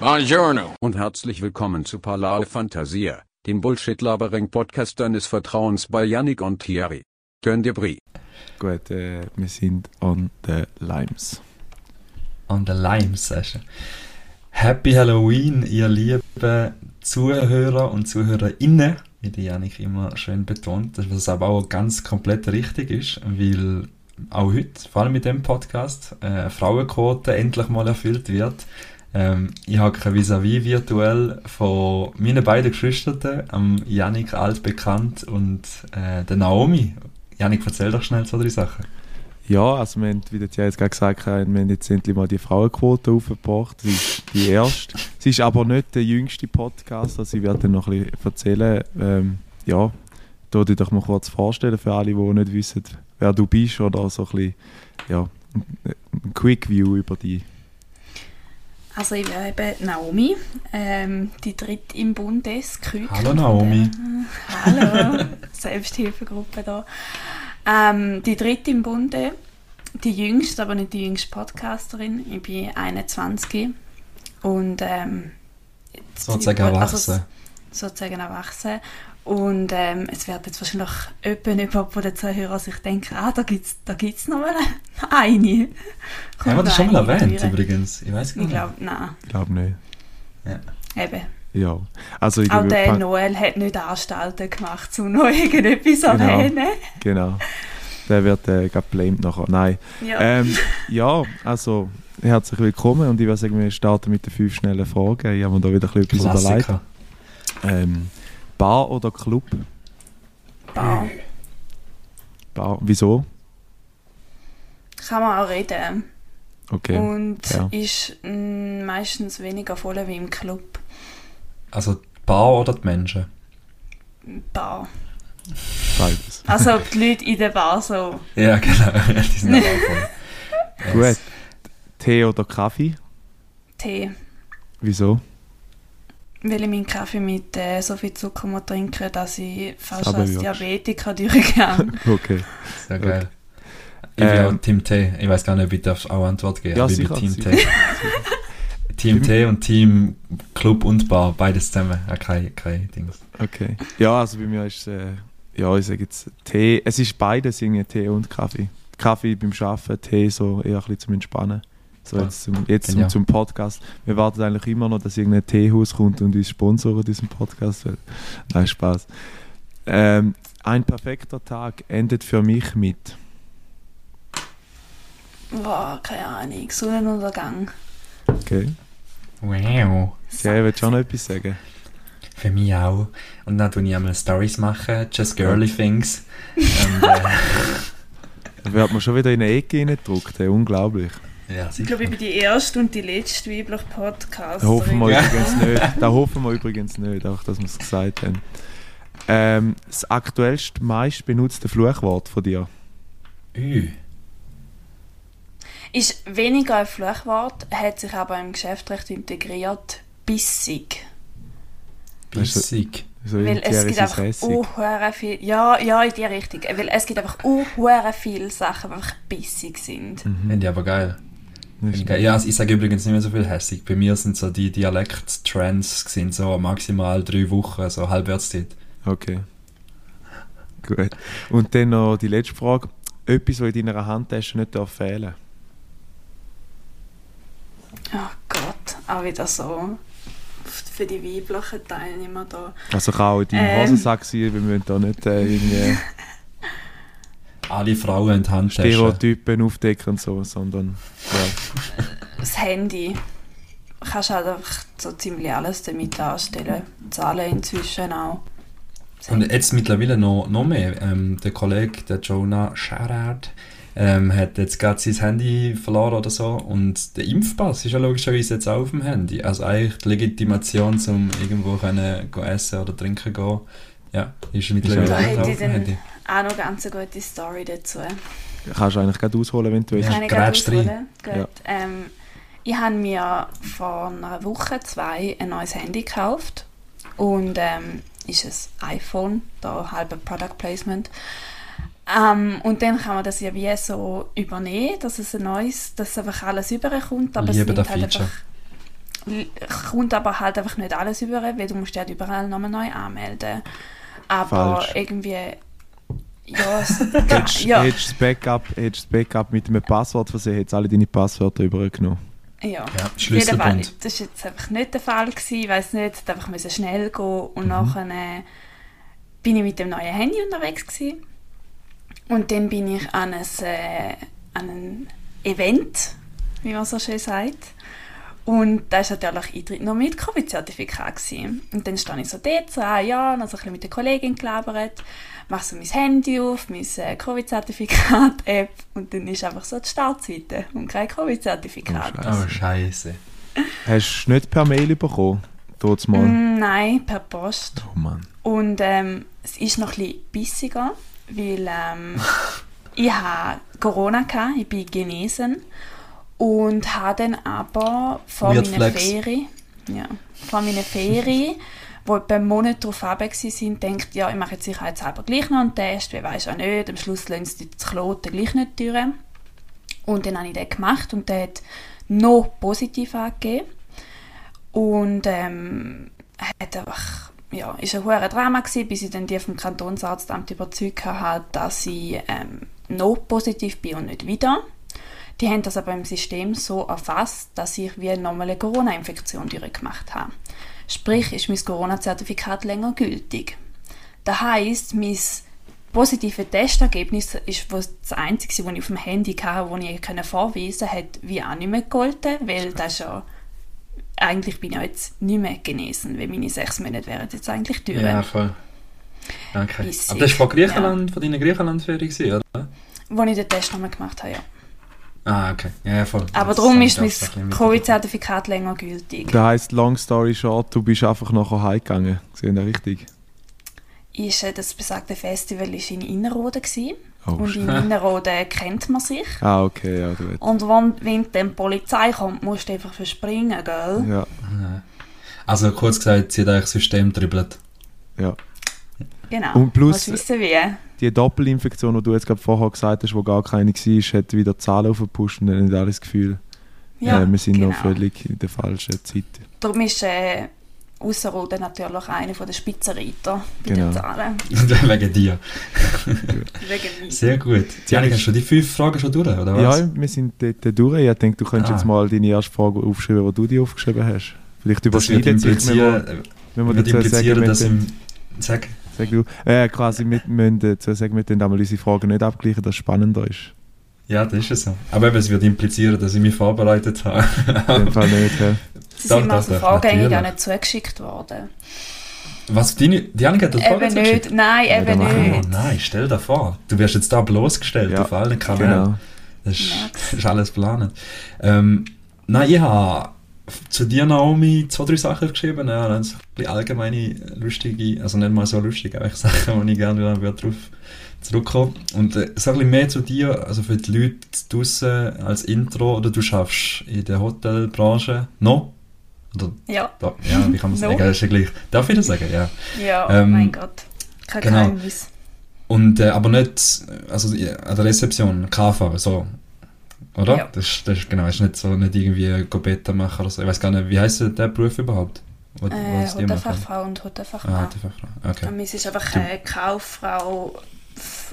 Buongiorno. Und herzlich willkommen zu Palao Fantasia, dem Bullshit-Labering-Podcast deines Vertrauens bei Yannick und Thierry. Könnt ihr Brie? Gut, äh, wir sind on the Limes. On the Limes, sagst du. Happy Halloween, ihr lieben Zuhörer und Zuhörerinnen, wie die Janik immer schön betont, was aber auch ganz komplett richtig ist, weil auch heute, vor allem mit dem Podcast, äh, Frauenquote endlich mal erfüllt wird. Ähm, ich habe vis-à-vis virtuell von meinen beiden Geschwistern, am Janik altbekannt und äh, der Naomi. Janik, erzähl doch schnell zwei, drei Sachen. Ja, also wir haben, wie der jetzt gerade gesagt hat, wir haben jetzt endlich mal die Frauenquote aufgebracht. Sie ist die erste. Sie ist aber nicht der jüngste Podcast, also ich werde dann noch ein bisschen erzählen. Ähm, ja, da dich doch mal kurz vorstellen für alle, die nicht wissen, wer du bist oder so ein bisschen, ja, ein Quick View über dich. Also ich wäre eben Naomi, ähm, die dritte im Bundesküken. Hallo Naomi. Hallo, Selbsthilfegruppe da. Ähm, die dritte im Bunde, die jüngste, aber nicht die jüngste Podcasterin. Ich bin 21 und ähm, sozusagen also erwachsen. Also, sozusagen erwachsen. Und ähm, es wird jetzt wahrscheinlich jemand von den Zuhörern sich denken, ah, da gibt es da gibt's noch mal eine. Haben wir das schon mal erwähnt übrigens? Ich weiß gar nicht. Ich glaube, nein. Ich glaube nicht. Ja. Eben. Ja. Also ich Auch der Noel hat nicht Anstalten gemacht, um noch irgendetwas zu genau. erwähnen. Genau. Der wird äh, geblamed nachher. Nein. Ja. Ähm, ja, also herzlich willkommen und ich würde sagen, wir starten mit den fünf schnellen Fragen. Ich habe mir da wieder ein bisschen etwas überlegt. Ähm, Bar oder Club? Bar. Bar. Wieso? Kann man auch reden. Okay. Und ja. ist mh, mm, meistens weniger voll wie im Club. Also die Bar oder die Menschen? Bar. Beides. Also die Leute in der Bar so. Ja, genau. Die sind auch voll. Gut. Tee oder Kaffee? Tee. Wieso? Weil ich meinen Kaffee mit äh, so viel Zucker muss trinken dass ich fast als Diabetiker durchgehe. okay. Sehr geil. Okay. Ich bin ähm, auch Team T. Ich weiß gar nicht, ob ich darf auch Antwort geben Ja, ich sicher, bin Team T. Team T und Team Club und Bar, beides zusammen. Ja, kein, kein Ding. Okay. Ja, also bei mir ist äh, ja, ich sage jetzt Tee. Es ist beides irgendwie Tee und Kaffee. Kaffee beim Arbeiten, Tee so eher ein bisschen zum Entspannen. So jetzt, zum, jetzt zum, zum, Podcast. Wir warten eigentlich immer noch, dass irgendein Teehaus kommt und uns sponsort diesen Podcast. Nein, Spaß. Ähm, ein perfekter Tag endet für mich mit. Boah, keine Ahnung. Sonnenuntergang. Okay. Wow. Ja, ich will schon noch etwas sagen. Für mich auch. Und dann tue ich einmal Stories machen, just girly things. und, äh, wird man schon wieder in eine Ecke reingedruckt, hey, unglaublich. Ja, ich glaube, ich bin die erste und die letzte weibliche Podcast. Da hoffen wir übrigens nicht. Da hoffen wir übrigens nicht, auch dass wir es gesagt haben. Ähm, das aktuellste, meist benutzte Fluchwort von dir? Ü. Ist weniger ein Fluchwort, hat sich aber im Geschäftsrecht integriert. Bissig. Bissig? So Weil es gibt einfach uh, viel, ja, ja, in die Richtung. Weil es gibt einfach uh, viele Sachen, die einfach bissig sind. Mhm. Finde ich aber geil. Ja, also ich sage übrigens nicht mehr so viel hässig. Bei mir sind so die Dialekt-Trends so maximal drei Wochen, so Halbwertszeit. Okay. Gut. Und dann noch die letzte Frage. Etwas, was in deiner Handtasche nicht darf fehlen Oh Gott, auch wieder so für die weiblichen Teilnehmer da. Also kann auch in deinem ähm. Hosensack sein, wir müssen da nicht äh, irgendwie... alle Frauen in die Handtasche. Stereotypen aufdecken und so, sondern ja. Das Handy. Du kannst halt einfach so ziemlich alles damit darstellen. Zahlen inzwischen auch. Und jetzt mittlerweile noch, noch mehr. Ähm, der Kollege, der Jonah Shoutout, ähm, hat jetzt gerade sein Handy verloren oder so und der Impfpass ist ja logischerweise jetzt auch auf dem Handy. Also eigentlich die Legitimation, um irgendwo können, essen oder trinken gehen, ja, ist mittlerweile auch auf dem Handy auch noch ganz eine gute Story dazu. Kannst du eigentlich gerade ausholen, wenn du willst. Kann ich gerade ausholen? Gut. Ja. Ähm, ich habe mir vor einer Woche, zwei ein neues Handy gekauft und ähm, ist ein iPhone, da halbe Product Placement. Ähm, und dann kann man das ja wie so übernehmen, dass es ein neues, dass einfach alles überkommt. Aber Liebe es halt. Einfach, kommt aber halt einfach nicht alles über, weil du musst dich halt überall nochmal neu anmelden. Aber Falsch. irgendwie ja, es, hättest, ja. Hättest das Backup, hättest das Backup mit einem Passwort versehen, hättest alle deine Passwörter übergenommen. Ja, ja Schlüsselbund. Das war jetzt einfach nicht der Fall. Gewesen. Ich weiß nicht, es einfach schnell gehen und mhm. nachher äh, bin ich mit dem neuen Handy unterwegs gewesen. Und dann bin ich an ein, äh, an ein Event, wie man so schön sagt. Und da war natürlich Eintritt noch mit Covid-Zertifikat. Und dann stand ich so dort, so, ah, ja, und dann so ein bisschen mit der Kollegin gelabert mache so mein Handy auf, mein äh, Covid-Zertifikat-App und dann ist einfach so die Startseite und kein Covid-Zertifikat. Oh, Scheiße. Hast du nicht per Mail bekommen? Mal? Mm, nein, per Post. Oh Mann. Und ähm, es ist noch ein bisschen bissiger, weil ähm, ich hatte Corona, gehabt, ich bin genesen und habe dann aber vor meiner Ferien, ja, vor meiner Ferien die einen Monat darauf sind, denkt, ja, ich mache jetzt sicherheitshalber gleich noch einen Test, wer weiß auch nicht, am Schluss lassen sie das Kloten gleich nicht durch. Und dann habe ich den gemacht und der hat noch positiv angegeben. Und ähm, hat einfach, ja, ist ein hoher Drama gewesen, bis ich dann die vom Kantonsarztamt überzeugt habe, dass ich ähm, noch positiv bin und nicht wieder. Die haben das aber im System so erfasst, dass ich wie eine normale Corona-Infektion durchgemacht habe. Sprich, ist mein Corona-Zertifikat länger gültig. Das heisst, mein positive Testergebnis ist das einzige, das ich auf dem Handy hatte, das ich vorweisen konnte, wie auch nicht mehr gegolten, weil das ja eigentlich bin ich jetzt nicht mehr genesen, weil meine sechs Monate wären jetzt eigentlich durch. Ja, voll. Okay. Bis Aber das war von Griechenland, ja. von deiner Griechenland-Ferien, oder? Wo ich den Test nochmal gemacht habe, ja. Ah, okay. Ja, voll. Aber darum ist mein Covid-Zertifikat länger gültig. Das heisst, long story short, du bist einfach nachher heimgegangen. Sehen Sie richtig? Ist, äh, das besagte Festival war in Innerrhoden. Oh, und in Innerrhoden kennt man sich. Ah, okay, ja, du Und wenn, wenn dann die Polizei kommt, musst du einfach verspringen, gell? Ja. Also kurz gesagt, sie hat eigentlich das System dribbelt. Ja. Genau. Und plus, die Doppelinfektion, die du jetzt gerade vorher gesagt hast, wo gar keine war, hat wieder Zahlen aufgepusht und dann nicht alles Gefühl, ja, äh, wir sind genau. noch völlig in der falschen Zeit. Darum ist äh, Ausserrhoden natürlich einer der Spitzenreiter bei genau. den Zahlen. Wegen dir. Wegen mir. Sehr gut. Janik, hast du die fünf Fragen schon durch, oder was? Ja, wir sind dort durch. Ich denke, du könntest ah. jetzt mal deine erste Frage aufschreiben, die du dir aufgeschrieben hast. Vielleicht überschneiden sich, wenn wir, wenn wir dazu sagen, dass im... Sag. Sag du. Äh, quasi, wir müssen dazu sagen, wir können unsere Fragen nicht abgleichen, dass es spannender ist. Ja, das ist es so. Aber es wird implizieren, dass ich mich vorbereitet habe. In dem Fall nicht, ja. Sie sind mir von Vorgängen gar nicht zugeschickt worden. Was, deine, die Annika hat das Eben nicht, nein, eben ja, nicht. Oh nein, stell dir vor, du wirst jetzt da bloßgestellt ja, auf allen Kanälen. Genau. Das, ist, das ist alles geplant. Ähm, nein, ich habe zu dir, Naomi, zwei, drei Sachen geschrieben. Ja, dann so ein allgemeine, lustige, also nicht mal so lustig, aber Sachen, wo ich gerne wieder drauf zurückkommen. Und äh, so ein bisschen mehr zu dir, also für die Leute draußen als Intro, oder du schaffst in der Hotelbranche noch? Oder, ja. Da, ja, wie kann man sagen? Das ist ja gleich. Darf ich das sagen? Ja. Ja, ähm, mein Gott. Kein genau. Geheimnis. Und, äh, aber nicht, also an der Rezeption, KV, so. Oder? Ja. Das, das ist genau, ist nicht so, nicht irgendwie Gobeta machen oder so. Ich weiß gar nicht, wie heißt der Beruf überhaupt? Wo, äh, Hotelfachfrau und Hotelfachmann. Ah, Hotelfachfrau, okay. Und es ist einfach eine Kauffrau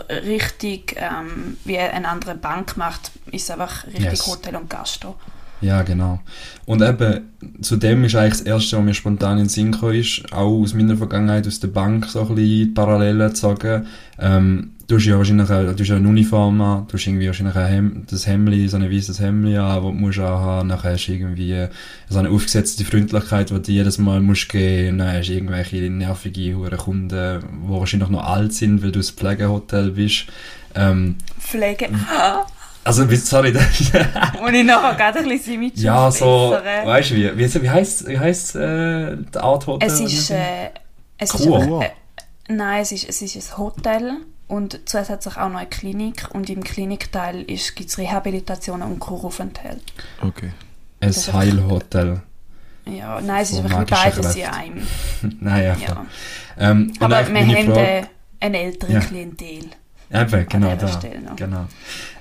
richtig, ähm, wie eine andere Bank macht, ist einfach richtig yes. Hotel und Gastro. Ja, genau. Und eben, zu dem ist eigentlich das Erste, was mir spontan in den Sinn kam, ist, auch aus meiner Vergangenheit, aus der Bank so ein bisschen Parallelen zu sagen. Ähm, du hast ja wahrscheinlich eine, du hast eine Uniform an, du hast irgendwie wahrscheinlich ein Hem das Hemdli, so ein weißes Hemdli an, das du musst haben, nachher hast du irgendwie so eine aufgesetzte Freundlichkeit, die du jedes Mal musst geben, dann hast du irgendwelche nervige hure Kunden, die wahrscheinlich noch alt sind, weil du ein Pflegehotel bist. Ähm, Pflege... Also, sorry, das Und ich nachher gerade ein bisschen mit Ja, so, weißt du, wie, wie, wie heisst, wie heisst äh, die Art Hotel? Es ist, äh, es ist, äh, nein, es ist, es ist ein Hotel und zusätzlich auch noch eine Klinik und im Klinikteil gibt es Rehabilitationen und Kuraufenthalt. Okay. Ein Heilhotel. Ja, nein, es ist wirklich beides in einem. naja, ja. Ähm, Aber wir haben Frage, eine ältere ja. Klientel. Eben, genau, da. Genau.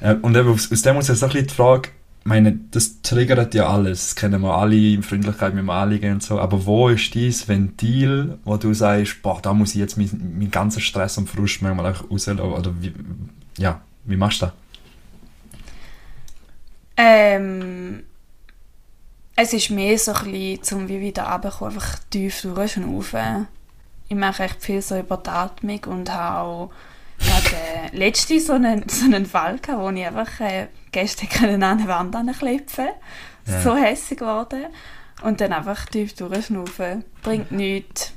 Äh, und eben aus, aus dem muss jetzt auch ein bisschen die Frage, meine, das triggert ja alles. Das kennen wir alle, Freundlichkeit mit dem Anliegen und so. Aber wo ist dieses Ventil, wo du sagst, boah, da muss ich jetzt meinen, meinen ganzen Stress und Frust manchmal auch rauslassen? Oder wie, ja, wie machst du das? Ähm, es ist mehr so ein bisschen, zum wie wieder runterkommen, einfach tief durchschnaufen. Ich mache echt viel so über die Atmung und habe auch gerade äh, letztens so einen, so einen Fall gehabt, wo ich einfach äh, gestern an eine Wand anklepfen ja. So hässlich geworden. Und dann einfach tief durchschnaufen. Bringt nichts.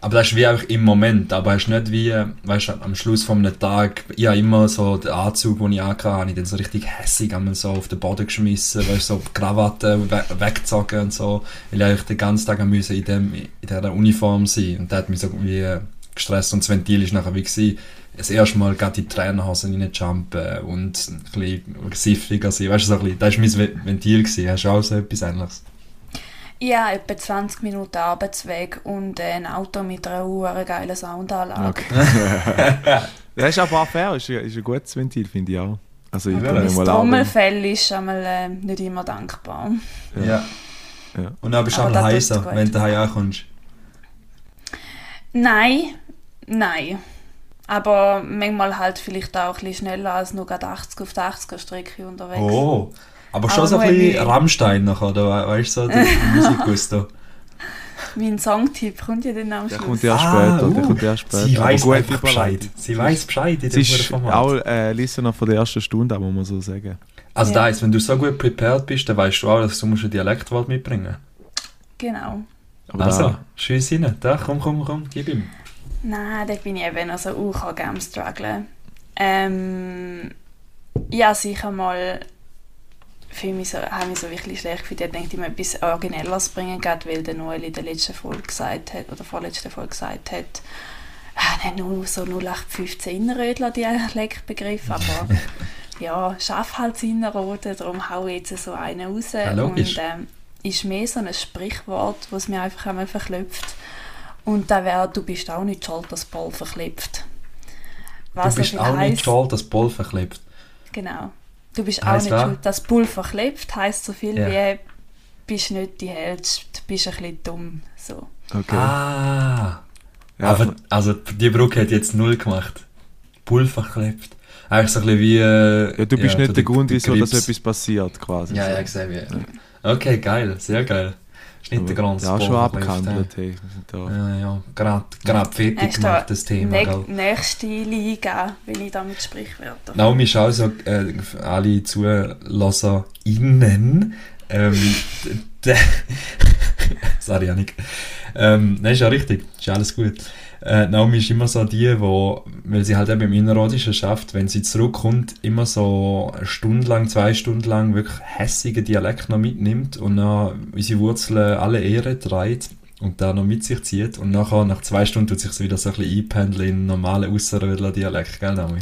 Aber das ist wie auch im Moment, aber ist nicht wie, weißt am Schluss von einem Tag, ich habe immer so den Anzug, den ich angehabt habe, ich dann so richtig hässig einmal so auf den Boden geschmissen, weißt so Krawatte we weggezogen und so, weil ich den ganzen Tag müssen in, dem, in dieser Uniform sein und das hat mich so wie gestresst und das Ventil ist nachher wie gewesen, das erste Mal gerade in die Trainerhosen reinjumpen und ein bisschen siffiger sein, weißt du, so ein bisschen, das war mein Ventil, gewesen. hast du auch so etwas Ähnliches? Ja, etwa 20 Minuten Arbeitsweg und ein Auto mit einer Uhr geilen Soundanlage. Okay. das ist aber auch fair, ist, ist ein gutes Ventil, finde ich auch. Also ich das Trommelfell ist einmal äh, nicht immer dankbar. Ja. ja. ja. Und dann bist du auch heißer, wenn du heim ankommst. Nein, nein. Aber manchmal halt vielleicht auch ein bisschen schneller als nur 80 auf der 80er Strecke unterwegs. Oh, aber schon aber so ein bisschen Rammstein noch, oder? Weißt du, so der Musikgusto. mein Songtipp kommt ja dann am Schluss. Der kommt ja später, ah, uh, der kommt ja später. Sie weiß einfach Bescheid. Sie weiß Bescheid in dem Sie ist auch äh, Listener von der ersten Stunde, muss man so sagen. Also ja. da ist, wenn du so gut prepared bist, dann weißt du auch, dass du musst ein Dialektwort mitbringen Genau. Aber also, da. schieß rein. Da, komm, komm, komm, gib ihm. Nein, da bin ich eben also auch am strugglen. Ähm, ja, sicher mal für mich so, habe mich so wirklich schlecht gefühlt. Ich denke, ich muss etwas Originelleres bringen, gerade weil der Noel in der letzten Folge gesagt hat, oder vorletzten Folge gesagt hat, ah, nur so 0815 Innerrödler Dialektbegriff, aber ja, schaff halt das Innerrhoden, darum haue ich jetzt so einen raus. Ja, und ähm, ist mehr so ein Sprichwort, was mir einfach einmal verklopft. Und da wäre, du bist auch nicht schuld, dass Paul verklebt. Was du bist auch heisst, nicht schuld, dass Paul verklebt. Genau. Du bist auch nicht schuld, dass Paul verklebt. Heißt so viel ja. wie, bist nicht die Held, du bist ein bisschen dumm. So. Okay. Ah. Ja, aber, also die Brücke hat jetzt null gemacht. Bull verklebt. Eigentlich so ein bisschen wie... Äh, ja, du bist ja, nicht der Grund, wieso dass etwas passiert, quasi. Ja, ja, gesehen wie. Okay, geil, sehr geil. Ist nicht der ganze Ja, schon abgehandelt. Hey. Ja, ja, gerade, gerade fertig gemacht, das Thema. Ne nächste Liga, wenn ich damit Sprichwörter. Naomi ist auch so, äh, alle ZulasserInnen, ähm, sorry, Janik. Ähm, nein, ist ja richtig, ist alles gut. Äh, Naomi ist immer so die, wo, weil sie halt eben im Innerrhodischen schafft, wenn sie zurückkommt, immer so eine Stunde lang, zwei Stunden lang wirklich hässige Dialekt noch mitnimmt und dann unsere Wurzeln alle Ehre dreht und dann noch mit sich zieht und nachher, nach zwei Stunden tut sich sie wieder so ein bisschen einpendeln in normalen Ausserrödler Dialekt, gell Naomi?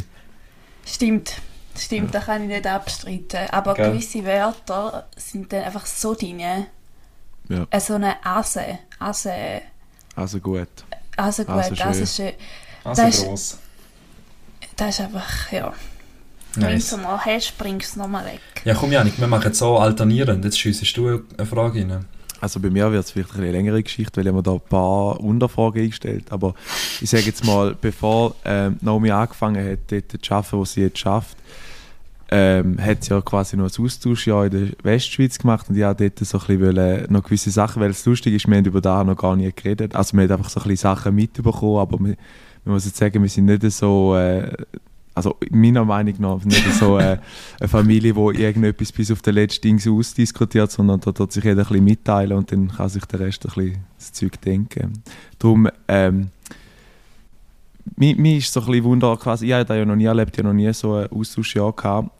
Stimmt. Stimmt, ja. da kann ich nicht abstreiten. Aber gell? gewisse Wörter sind dann einfach so drin. Ja. Äh, so eine Ase. Ase. Also gut. Also gut, also, also schön. Also das gross. Ist, das ist einfach, ja. Nice. Wenn du mal hast, bringst du es nochmal weg. Ja, komm Janik, wir machen jetzt so alternierend. Jetzt schiessest du eine Frage rein. Also bei mir wird es vielleicht eine längere Geschichte, weil ich mir da ein paar Unterfragen eingestellt Aber ich sage jetzt mal, bevor ähm, Naomi angefangen hat, dort zu arbeiten, was sie jetzt schafft, ähm, hat ja quasi noch ein Austauschjahr in der Westschweiz gemacht und ich habe dort so ein bisschen noch gewisse Sachen, weil es lustig ist, wir haben über das noch gar nicht geredet. Also wir haben einfach so ein bisschen Sachen mitbekommen, aber wir, man muss jetzt sagen, wir sind nicht so, äh, also meiner Meinung nach nicht so äh, eine Familie, wo irgendetwas bis auf den letzten Ding ausdiskutiert, sondern da tut sich jeder ein bisschen mitteilen und dann kann sich der Rest ein bisschen das Zeug denken. Darum, ähm, mir, mir ist so ein bisschen Wunder, quasi, ich habe das ja noch nie erlebt, ich habe noch nie so einen Austauschjahr gehabt.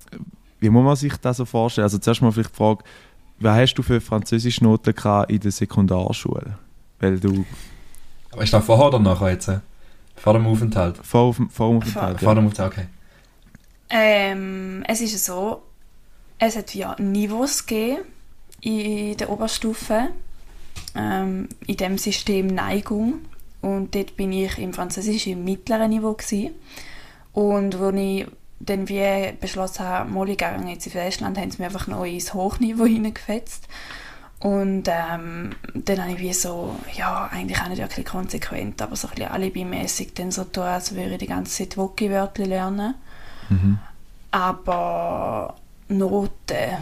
Wie muss man sich das so vorstellen? Also zuerst mal vielleicht die Frage, was hast du für Französischnoten in der Sekundarschule? Weil du... Aber ist das vorher oder nachher jetzt? Vor dem Aufenthalt? Vor, vor dem Aufenthalt, Vor, ja. dem Aufenthalt, okay. Ähm, es ist so, es hat ja Niveaus gegeben in der Oberstufe, ähm, in dem System Neigung. Und dort bin ich im Französischen im mittleren Niveau gewesen. Und wo ich dann wie beschlossen habe, Molly gegangen jetzt in Festland, haben sie mich einfach noch ins Hochniveau hineingefetzt. Und ähm, dann habe ich wie so, ja, eigentlich auch nicht wirklich konsequent, aber so ein bisschen alibimässig dann so tun, als würde ich die ganze Zeit Woki-Wörter lernen. Mhm. Aber Noten,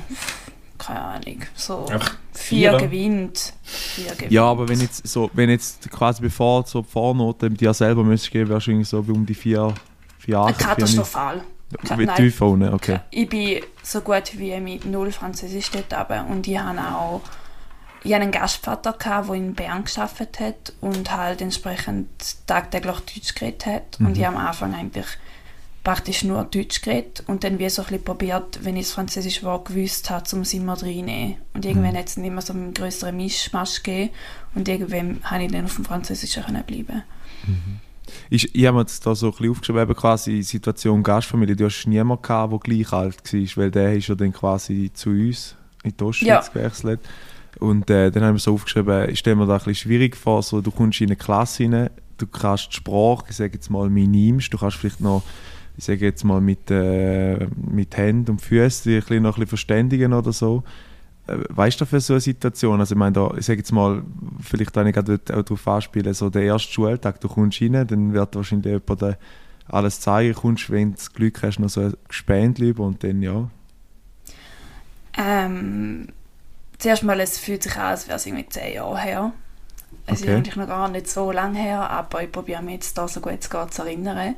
keine Ahnung, so Ach, vier, vier gewinnt. Vier gewinnt. Ja, aber wenn jetzt so, wenn jetzt quasi bevor so die Vornoten mit dir selber müsstest geben, wahrscheinlich so um die vier, vier Jahre. Katastrophal. Mit Typhone, okay. Ich bin so gut wie mit null Französisch dort aber und ich habe auch ich hatte einen Gastvater, der in Bern gearbeitet hat und halt entsprechend tagtäglich Deutsch geredet hat. Mhm. Und ich am Anfang eigentlich praktisch nur Deutsch geredet und dann wie so ein bisschen probiert, wenn ich das Französisch war, gewusst habe, um es immer reinzunehmen. Und irgendwann mhm. hat es immer so einen größeren Mischmasch gegeben und irgendwann habe ich dann auf dem Französischen bleiben mhm. Ich, ich habe mir jetzt da so ein bisschen aufgeschrieben, eben quasi Situation Gastfamilie. Du hast niemanden gehabt, der gleich alt war, weil der ist ja dann quasi zu uns in die Ostschweiz ja. gewechselt. Und äh, dann haben wir so aufgeschrieben, ich stelle mir da ein bisschen schwierig vor, so, du kommst in eine Klasse rein, du kannst die Sprache, ich sage jetzt mal, minimst, du kannst vielleicht noch, ich sage jetzt mal, mit, äh, mit Händen und Füßen dich ein noch ein bisschen verständigen oder so. Äh, weißt du für so eine Situation? Also ich meine, da, ich sage jetzt mal, vielleicht kann ich gerade darauf anspielen, so der erste Schultag, du kommst rein, dann wird wahrscheinlich jemand äh, alles zeigen, kommst, wenn du das Glück hast, noch so ein über und dann ja. Ähm, zuerst mal, es fühlt sich an, als wäre es irgendwie zehn Jahre her. Es okay. ist eigentlich noch gar nicht so lange her, aber ich probiere mich jetzt da so gut es geht zu erinnern.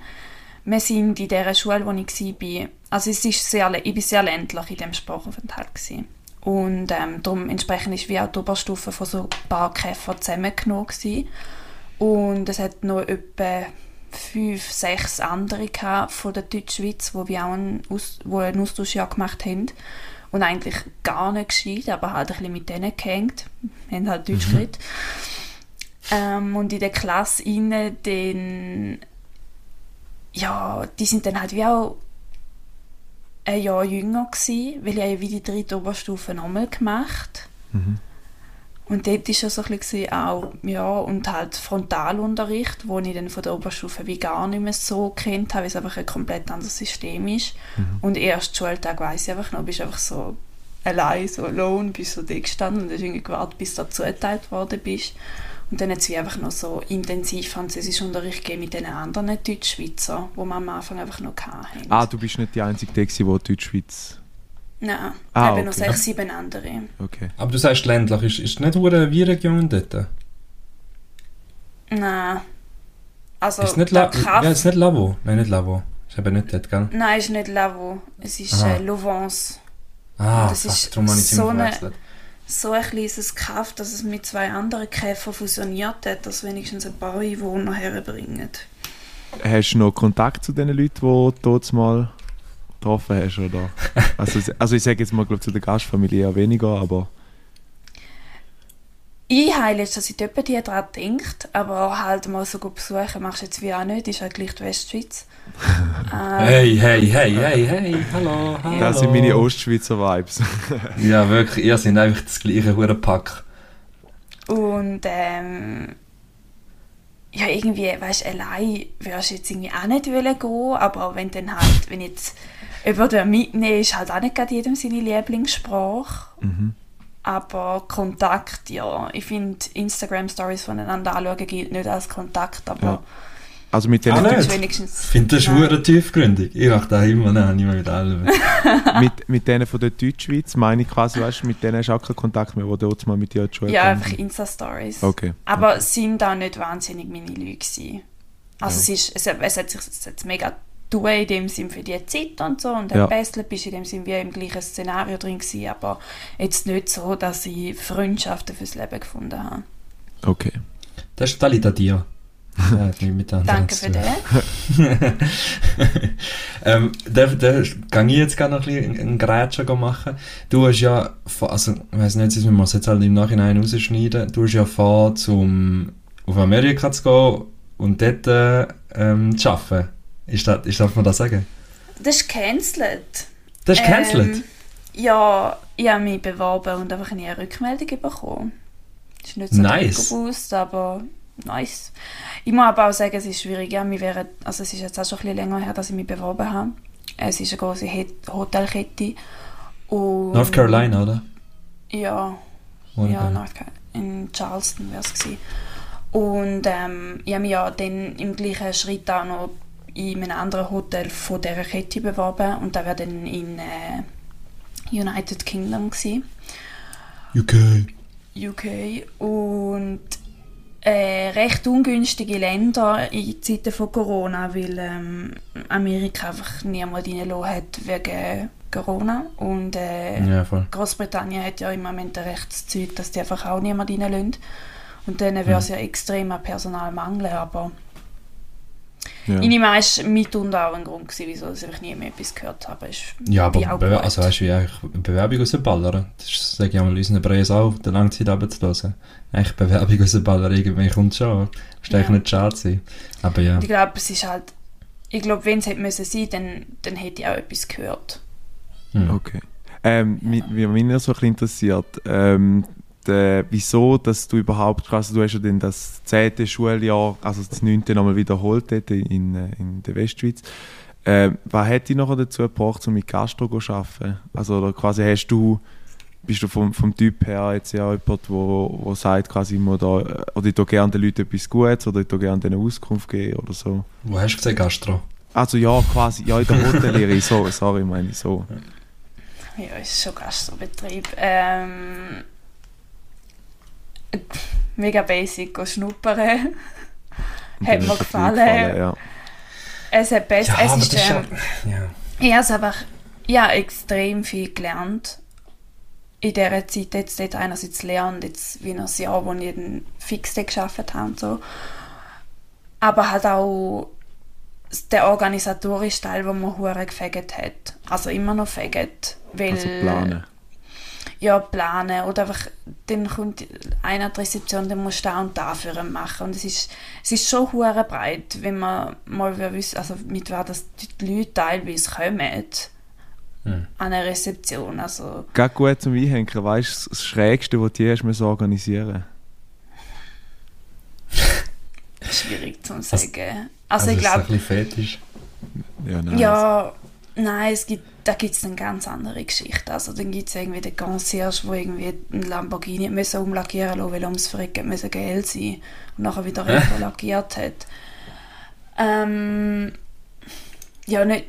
Wir sind in der Schule, wo ich war, also es ist sehr, ich war sehr ländlich in diesem Sprachaufenthalt. Gewesen. Und ähm, darum entsprechend ist wie auch die Oberstufe von so ein paar Käfer zusammengenommen gewesen. Und es hat noch etwa fünf, sechs andere von der Deutschschweiz, wo wir auch einen, Aus wo einen Austauschjahr gemacht haben und eigentlich gar nicht gescheit, aber halt ein bisschen mit denen gehängt. Wir haben halt Deutsch mhm. geredet. Ähm, und in der Klasse innen, den ja, die sind dann halt wie auch ein Jahr jünger gewesen, weil ich ja wie die dritte Oberstufe nochmal gemacht. Mhm. Und dort war es so ein bisschen auch, ja, und halt Frontalunterricht, wo ich dann von der Oberstufe wie gar nicht mehr so kennt habe, weil es einfach ein komplett anderes System ist. Mhm. Und erst Schultag weiss ich einfach noch, bist einfach so allein, so alone, bist so da gestanden und hast irgendwie gewartet, bis du zugeteilt worden bist. Und dann hat es wie einfach noch so intensiv Französischunterricht gegeben mit den anderen Deutschschweizer, wo wir am Anfang einfach noch hatten. Ah, du bist nicht die Einzige, die Deutschschweiz Nein, ah, eben okay. noch sechs, sieben andere. Okay. Aber du sagst ländlich, ist, ist nicht eine wie Region dort? Nein. Also, ist nicht, La ja, ist nicht Lavo? Nein, nicht Lavo. Ist eben nicht dort, gell? Nein, ist nicht Lavo. Es ist äh, Lovance. Ah, das ist darum habe ich so, eine, so ein kleines Kaff, dass es mit zwei anderen Käfern fusioniert hat, dass wenigstens ein paar Einwohner herbringen. Hast du noch Kontakt zu den Leuten, die dort mal getroffen hast? Oder? Also, also ich sage jetzt mal, glaub, zu der Gastfamilie eher weniger, aber... Ich habe jetzt, dass ich dort die daran denkt, aber halt mal so gut besuchen machst du jetzt wie auch nicht, ist halt gleich die Westschweiz. ähm, hey, hey, hey, hey, hey, hallo, hallo. Das sind meine Ostschweizer Vibes. ja, wirklich, ihr seid einfach das gleiche Hurenpack. Und ähm, ja, irgendwie, weißt du, allein würdest du jetzt irgendwie auch nicht wollen gehen, aber wenn dann halt, wenn jetzt jemand mitnehmen ist halt auch nicht gerade jedem seine Lieblingssprache. Mhm. Aber Kontakt, ja, ich finde Instagram-Stories voneinander anschauen gilt nicht als Kontakt, aber... Ja. Also mit denen... Ah, wenigstens... Ich finde das schon tiefgründig. Ich mache das immer, nein, nicht mehr mit allen. mit, mit denen von der Deutschschweiz meine ich quasi, weißt du, mit denen hast du auch keinen Kontakt mehr, wo dort mal mit dir schon Ja, einfach Insta-Stories. Okay. Aber okay. sind da nicht wahnsinnig meine Leute gewesen. Also ja. es, ist, es, es hat sich es mega du in dem Sinn für die Zeit und so und ja. Bessel bist in dem Sinn wie im gleichen Szenario drin gewesen, aber jetzt nicht so, dass ich Freundschaften fürs Leben gefunden habe. Okay. Das ist Talita dir. Ja, Danke für den. ähm, da, da kann ich jetzt gerne noch ein bisschen einen Grätscher machen. Du hast ja, also, ich weiß nicht, man es jetzt halt im Nachhinein rausschneiden, du hast ja vor, zum auf Amerika zu gehen und dort ähm, zu arbeiten. Ist das, ist, darf man das sagen? Das ist cancelled. Das ist cancelled? Ähm, ja, ich habe mich beworben und einfach nie eine Rückmeldung bekommen. Das ist nicht so nice. gewusst, aber nice. Ich muss aber auch sagen, es ist schwierig. Ja, wir wären, also es ist jetzt auch schon ein bisschen länger her, dass ich mich beworben habe. Es ist eine große Hotelkette. Und North Carolina, oder? Ja, okay. ja North Carolina. In Charleston wäre es gewesen. Und ähm, ich habe mich ja dann im gleichen Schritt auch noch in einem anderen Hotel von dieser Kette beworben und da war dann in äh, United Kingdom gewesen. UK. UK und äh, recht ungünstige Länder in Zeiten von Corona, weil ähm, Amerika einfach niemand reingelassen hat wegen Corona und äh, ja, Großbritannien hat ja im Moment ein Rechtszeug, dass die einfach auch niemand reinlassen. Und dann wäre es ja extremer Personalmangel, aber ja. Ich nehme es mitunter auch ein Grund gewesen, wieso ich einfach nie mehr etwas gehört habe. Ist ja, aber Be also weißt du, wie eigentlich Bewerbung rausballern, das sage ich einmal unseren Preis auch, der Langzeit runterzulassen. Eigentlich Bewerbung rausballern, irgendwie kommt schon. Das ist eigentlich nicht schade sein. Aber ja. Ich glaube, es ist halt, ich glaube, wenn es hätte müssen sein, dann, dann hätte ich auch etwas gehört. Hm. Okay. Ähm, ja. Mich, mich so ein bisschen interessiert, ähm, äh, wieso, dass du überhaupt, also du hast ja dann das zehnte Schuljahr, also das neunte nochmal wiederholt dort in, äh, in der Westschweiz. Äh, was hat dich noch dazu gebracht, um mit Gastro zu arbeiten? Also oder quasi hast du, bist du vom, vom Typ her jetzt ja jemand, wo, wo sagt quasi immer da, äh, oder ich tue gerne den Leuten etwas Gutes oder ich tue gerne denen Auskunft geben oder so? Wo hast du gesagt Gastro? Also ja, quasi, ja in der Hotellehre, so, sorry, meine ich so. Ja, ist schon Gastrobetrieb. Ähm mega basic schnuppern. hat mir gefallen. gefallen ja. Es hat besser. Ja, es ist, ähm, ja. Ich habe einfach ja, extrem viel gelernt in dieser Zeit. Jetzt dort einerseits lernen, jetzt wie ein Jahr, wo ich dann fix gearbeitet habe und so. Aber halt auch der organisatorische Teil, wo man hure gefegt hat. Also immer noch fegt. Weil, also planen ja, planen oder einfach, dann kommt einer an die Rezeption, dann musst du da und da für machen und es ist, es ist schon hure breit, wenn man mal wissen, also mit wer das die Leute teilweise kommen hm. an eine Rezeption, also... Geht gut zum Einhängen, weißt du, das Schrägste, was du hast organisieren Schwierig zu sagen. Also, also ich glaube... Ist ein bisschen fetisch? Ja, nein. Ja, nein, es gibt da gibt es eine ganz andere Geschichte. Also dann gibt es irgendwie den Concierge, der irgendwie einen Lamborghini müssen umlackieren musste, weil ums Verrecken müssen Geld sein und nachher wieder äh? lackiert hat. Ähm, ja, nicht...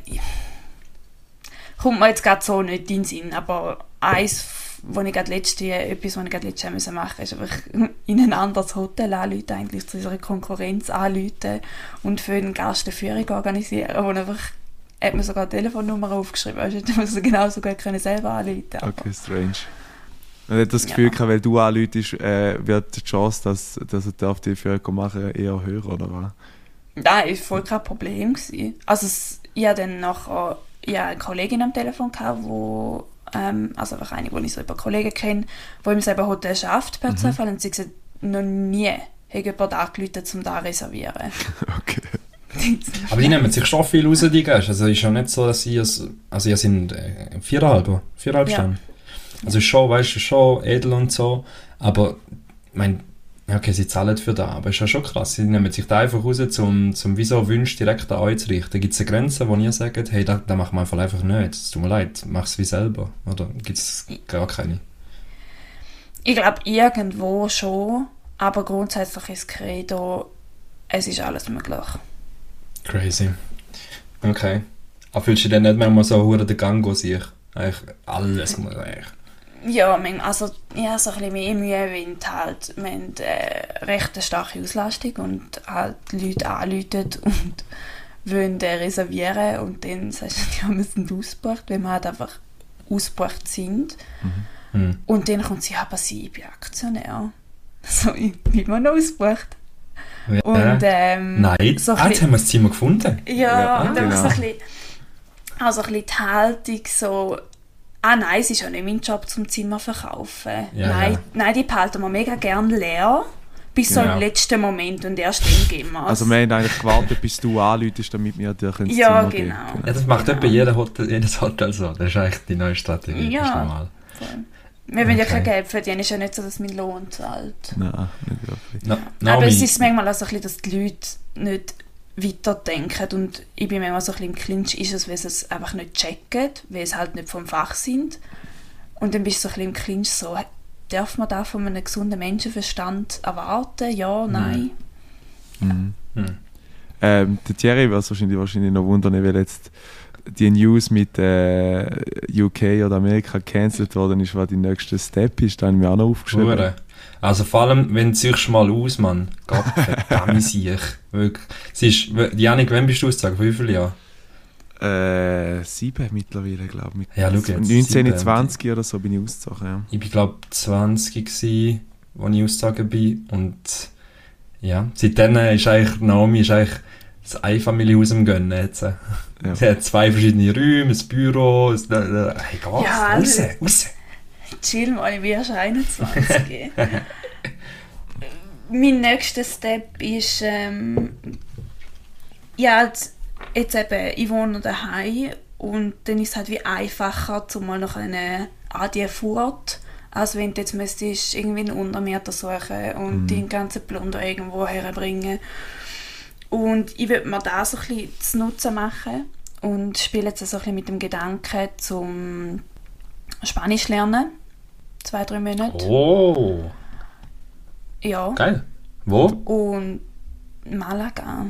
Kommt mir jetzt gerade so nicht in den Sinn, aber eins, wo ich gerade letzte, etwas, was ich gerade letztes Jahr machen musste, ist einfach in ein anderes Hotel anrufen, eigentlich zu unserer Konkurrenz anrufen und für einen Gast eine Führung organisieren, wo einfach hat mir sogar eine Telefonnummer aufgeschrieben. Weißt du, musst genauso gut können selber anrufen. Okay, strange. Man hat das Gefühl, ja. gehabt, weil du anrufst, äh, wird die Chance, dass, dass er die Führung machen eher höher, oder was? Nein, das war voll kein Problem. Gewesen. Also es, ich hatte dann nachher ja, eine Kollegin am Telefon, gehabt, wo, ähm, also einfach eine, die ich so über Kollegen kenne, die im selben Hotel schafft per mhm. Zufall und sie gesagt, noch nie hat jemand angerufen, um da reservieren. okay. Aber die nehmen sich schon viel raus, die Gäste. Also ist ja nicht so, dass sie, also ihr sind äh, viereinhalb, viereinhalb ja. Stunden. Also schon, weißt du, schon edel und so, aber, ich meine, okay, sie zahlen für das, aber ist ja schon krass. Sie nehmen sich da einfach raus, um, zum wieso Wunsch direkt an euch zu richten. Gibt es eine Grenze, wo ihr sagt, hey, da, da machen wir einfach, einfach nicht, es tut mir leid, mach es wie selber? Oder gibt es gar keine? Ich glaube, irgendwo schon, aber grundsätzlich ist Credo, es ist alles möglich. Crazy. Okay. Aber fühlst du dich dann nicht manchmal so hure den Gang go sich? Eigentlich alles muss eigentlich. Ja, also ja, so ein bisschen mehr Mühe, wenn halt, wir haben äh, recht eine starke Auslastung und halt Leute anrufen und wollen äh, reservieren und dann sagst du, ja, wir sind ausgebucht, wenn wir halt einfach ausgebucht sind. Mhm. Mhm. Und dann kommt sie, aber sie, ich bin Aktionär. So, ich bin immer noch ausgebucht. Ja. Und, ähm, Nein, so ah, jetzt haben wir das Zimmer gefunden. Ja, ja und dann genau. so ein bisschen, also ein bisschen die Haltung so, ah nein, es ist ja nicht mein Job zum Zimmer verkaufen. Ja, nein, ja. nein, die behalten wir mega gerne leer. Bis so im letzten Moment und erst dann gehen wir Also wir haben eigentlich gewartet, bis du anläutest, damit wir dir ins ja, Zimmer genau. gehen genau. Ja, das macht genau. etwa jeder Hotel, jedes Hotel so. Das ist eigentlich die neue Strategie. Ja, das ist normal. Voll. Wir wollen ja kein Geld verdienen, es ist ja nicht so, dass mein Lohn zahlt. Nein, nicht wirklich. No, no, Aber es ist manchmal auch so ein bisschen, dass die Leute nicht weiterdenken. Und ich bin immer so ein bisschen im Clinch, ist es, weil sie es einfach nicht checken, weil sie halt nicht vom Fach sind. Und dann bist du so ein bisschen im Clinch so, darf man da von einem gesunden Menschenverstand erwarten? Ja, mhm. nein. Mhm. Mhm. Ähm, der Thierry wird es wahrscheinlich, wahrscheinlich noch wundern, weil jetzt die News mit äh, UK oder Amerika cancelled worden ist, was die nächste Step ist, da habe ich mir auch noch aufgeschrieben. Ure. Also vor allem, wenn du sich mal aus, Mann. Gott verdammt sich. Wirklich. Es ist, Janik, wann bist du ausgezogen? Wie viele Jahre? Äh, sieben mittlerweile, glaube ich. Ja, schau jetzt. 19, 20 oder so bin ich ausgezogen, ja. Ich bin, glaube ich, 20 gewesen, als ich ausgezogen bin. Und ja, seitdem ist eigentlich, Naomi ist eigentlich das Einfamilienhaus am Gönnen jetzt. Ja. Sie hat zwei verschiedene Räume, ein Büro, ein, äh, äh, hey, geht's, ja, raus, raus. Chill mal, ich bin erst 21. mein nächster Step ist, ähm, ja, jetzt, jetzt eben, ich wohne daheim und dann ist es halt wie einfacher, um mal noch eine AD Furt, als wenn du jetzt müsstest irgendwie einen Untermieter suchen und mhm. den ganzen Plunder irgendwo herbringen. Und ich würde mir da so ein bisschen zu Nutzen machen und spiele jetzt so ein bisschen mit dem Gedanken zum Spanisch lernen. Zwei, drei Monate. Oh! Ja. Geil. Wo? Und Malaga.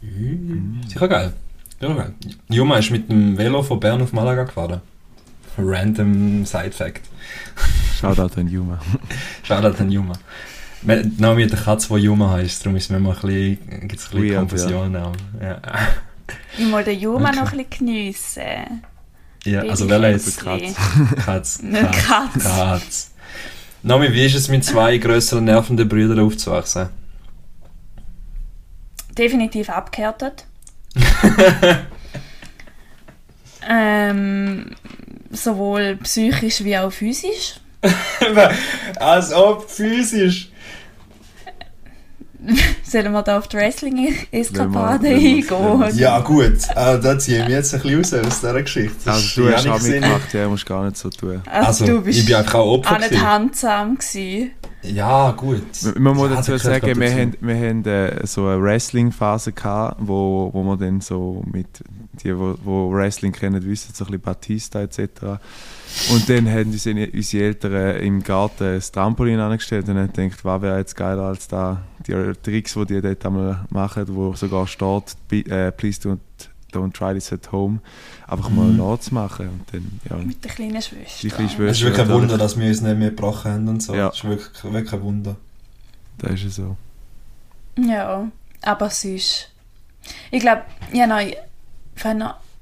Mhm. Sicher geil. Ja, geil. Juma ist mit dem Velo von Bern auf Malaga gefahren. Random Side Fact. Shoutout an Juma. Shoutout an Juma. Naomi hat eine Katze, die Juma heißt, darum ist es manchmal ein bisschen, gibt es ein bisschen Konfusion. Ja. Ja. Ich muss den Juma okay. noch ein bisschen geniessen. Ja, also welcher ist Katz? Katz. Katz. Katz. Naomi, wie ist es mit zwei größeren nervenden Brüdern aufzuwachsen? Definitiv abgehärtet. ähm, sowohl psychisch wie auch physisch. Als ob physisch. Sollen wir da auf die Wrestling-Eskapade eingehen? Ja, gut. Äh, da ziehe ich mich jetzt ein bisschen raus aus dieser Geschichte. also, du hast auch mitgemacht, ja, musst gar nicht so tun. Also, also du bist ich bin auch Opfer. auch nicht handsam gewesen. Ja, gut. Man muss ja, dazu sagen, wir haben, wir haben äh, so eine Wrestling-Phase gehabt, wo, wo wir dann so mit, die, wo, wo Wrestling kennen, wissen, so ein bisschen Batista etc., und dann haben uns unsere Eltern im Garten das Trampolin angestellt und haben gedacht, was wäre jetzt geiler als da die Tricks, die die dort einmal machen, wo sogar steht, äh, please don't, don't try this at home, einfach mal mhm. nachzumachen. Und dann, ja, Mit der kleinen Schwester. Die kleine Schwester. Es ist wirklich ein Wunder, dass wir uns nicht mehr gebrochen haben und so. Ja. Das ist wirklich, wirklich ein Wunder. Das ist ja so. Ja, aber sonst... Ich glaube, ja, nein,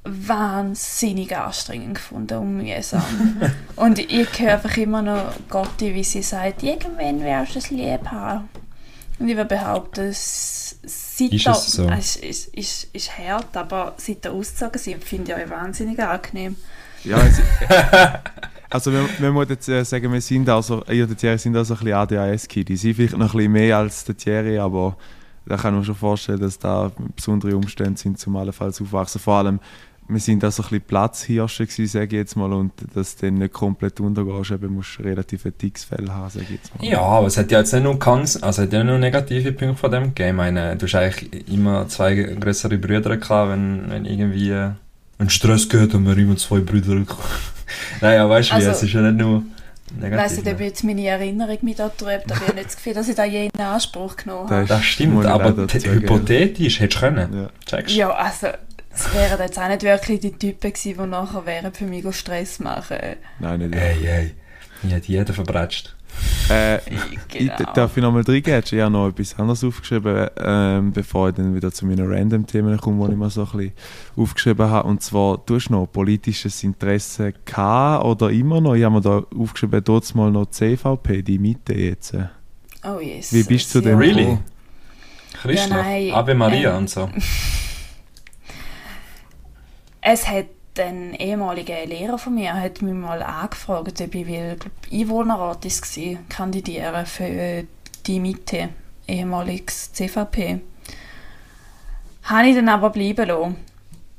wahnsinnig anstrengend gefunden und mühsam. und ich höre einfach immer noch Gotti, wie sie sagt, irgendwann wirst du es lieb haben. Und ich würde behaupten, seit ist es so? es ist, ist, ist hart, aber seit der ausgezogen sind, finde ich euch wahnsinnig angenehm. Ja, also, also wir, wir müssen jetzt äh, sagen, wir sind also, ihr und Thierry sind also ein bisschen ADHS-Kids. Die sind vielleicht noch ein bisschen mehr als der Thierry, aber da kann man schon vorstellen, dass da besondere Umstände sind, zum allenfalls aufwachsen. Vor allem, wir sind da so ein bisschen Platzhirsche gewesen, sage ich jetzt mal, und dass du dann nicht komplett untergehst, eben musst du relativ ein dickes Fell haben, sage ich jetzt mal. Ja, aber es hat ja jetzt nicht nur ganz, also hat ja nur negative Punkte von dem gegeben. Ich meine, du hast eigentlich immer zwei größere Brüder gehabt, wenn, wenn irgendwie ein Stress geht und man immer zwei Brüder Naja, weißt du also, wie, es ist ja nicht nur negativ. Weiss nicht, ob jetzt meine Erinnerung mich da trübt, aber ich habe nicht das Gefühl, dass ich da je in Anspruch genommen habe. Das, das stimmt, aber hypothetisch hättest du können. Ja. ja, also es wären jetzt auch nicht wirklich die Typen gewesen, die nachher wären für mich Stress machen. Nein, nicht. Hey, hey. Ich hätte jeden verbratscht. Äh, genau. ich, darf ich nochmal reingehen? Ich habe noch etwas anderes aufgeschrieben, ähm, bevor ich dann wieder zu meinen Random-Themen komme, die ich mir so ein bisschen aufgeschrieben habe. Und zwar, du hast noch politisches Interesse gehabt oder immer noch? Ich habe mir da aufgeschrieben, dort mal noch CVP, die Mitte jetzt. Oh yes. Wie bist du denn? Really? Christoph, ja, Ave Maria ähm, und so. Es hat ein ehemaliger Lehrer von mir hat mich mal angefragt, ob ich will, glaub, Einwohnerrat gewesen, kandidieren für die Mitte, ehemaliges CVP. Habe ich dann aber bleiben lassen.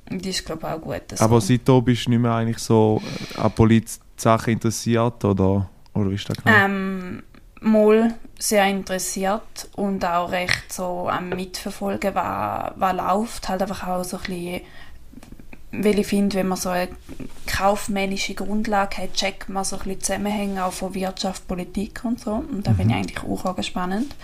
Das ist, glaube ich, auch gut. Aber seitdem bist du nicht mehr eigentlich so an politische Sachen interessiert, oder, oder ist das genau? Ähm, mal sehr interessiert und auch recht so am Mitverfolgen, was, was läuft. Halt einfach auch so ein bisschen, weil ich finde, wenn man so eine kaufmännische Grundlage hat, checkt man so ein bisschen Zusammenhänge auch von Wirtschaft, Politik und so. Und da mhm. finde ich eigentlich auch spannend.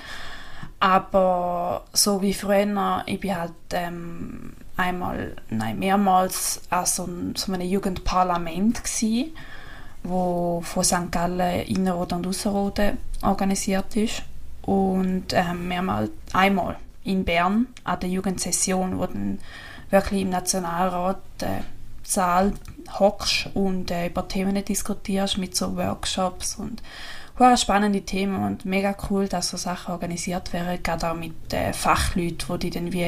Aber so wie früher, ich bin halt ähm, einmal, nein, mehrmals an so, so einem Jugendparlament gewesen, wo von St. Gallen Innerrhoden und Ausserrhoden organisiert ist. Und ähm, mehrmals, einmal in Bern an der Jugendsession, wo dann wirklich im Nationalrat äh, Saal hockst und äh, über Themen diskutierst mit so Workshops und hohe spannende Themen und mega cool, dass so Sachen organisiert werden, gerade auch mit äh, Fachleuten, wo die dann wie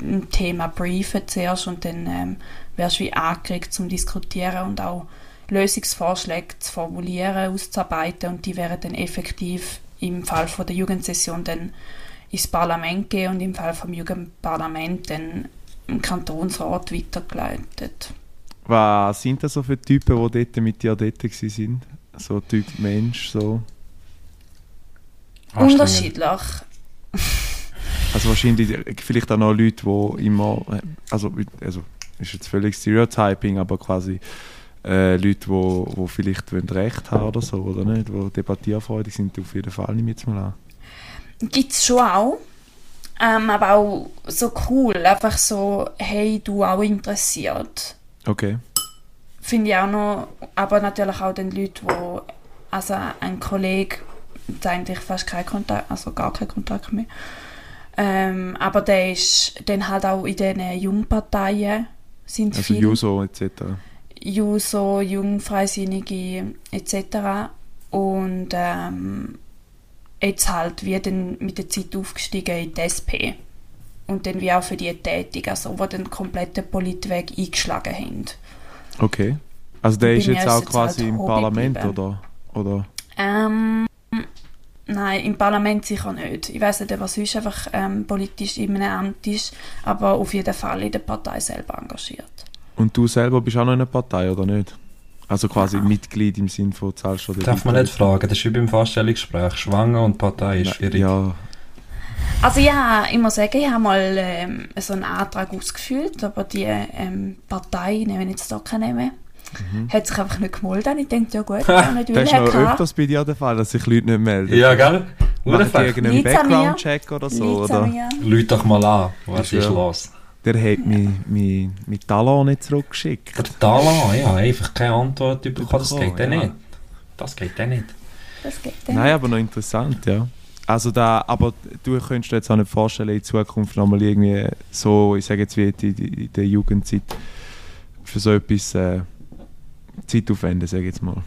ein Thema briefen zuerst und dann ähm, wirst du wie angeregt zum Diskutieren und auch Lösungsvorschläge zu formulieren, auszuarbeiten und die werden dann effektiv im Fall von der Jugendsession dann ins Parlament gehen und im Fall vom Jugendparlament dann im Kantonsrat weitergeleitet. Was sind das so für Typen, die dort mit dir dort waren? So Typ Mensch, so? Unterschiedlich. Also wahrscheinlich vielleicht auch noch Leute, die immer, also, also ist jetzt völlig Stereotyping, aber quasi äh, Leute, die wo, wo vielleicht Recht haben oder so, oder nicht, die debattierfreudig sind, auf jeden Fall, nehme ich jetzt mal an. Gibt es schon auch. Ähm, aber auch so cool, einfach so, hey, du auch interessiert. Okay. Finde ich auch noch, aber natürlich auch den Leuten, wo, also ein Kollege, der eigentlich fast keinen Kontakt, also gar keinen Kontakt mehr, ähm, aber der ist dann halt auch in den Jungparteien sind also viele. Juso etc. Juso, Jungfreisinnige etc. Und ähm, jetzt halt wie dann mit der Zeit aufgestiegen in die SP. Und dann wie auch für die tätig, also wo den kompletten Politweg eingeschlagen haben. Okay. Also der ist jetzt auch quasi halt im Parlament, oder? oder? Ähm, nein, im Parlament sicher nicht. Ich weiß nicht, was sonst einfach ähm, politisch in einem Amt ist, aber auf jeden Fall in der Partei selber engagiert. Und du selber bist auch noch in einer Partei, oder nicht? Also quasi ja. Mitglied im Sinne von zahlst du Darf man nicht fragen, das ist wie beim Vorstellungsgespräch. Schwanger und Partei ist schwierig. Ja. Also ja, ich muss sagen, ich habe mal ähm, so einen Antrag ausgefüllt, aber die ähm, Partei, wenn ich jetzt hier nehmen mhm. hat sich einfach nicht gemeldet. Ich denke, ja gut, ja, nicht Das ist noch öfters bei dir der Fall, dass sich Leute nicht melden. Ja, gell? Machen die irgendeinen Background-Check oder so? Oder? Leute doch mal an, was ist los? Der hat mein, mein, mein Talon nicht zurückgeschickt. Der Talon, ja, einfach keine Antwort bekommen. Das geht ja nicht. Das geht ja nicht. Das geht ja Nein, aber noch interessant, ja. Also da, aber du könntest dir jetzt auch nicht vorstellen, in Zukunft nochmal irgendwie so, ich sage jetzt wie in der Jugendzeit, für so etwas äh, Zeit aufwenden, sage ich jetzt mal.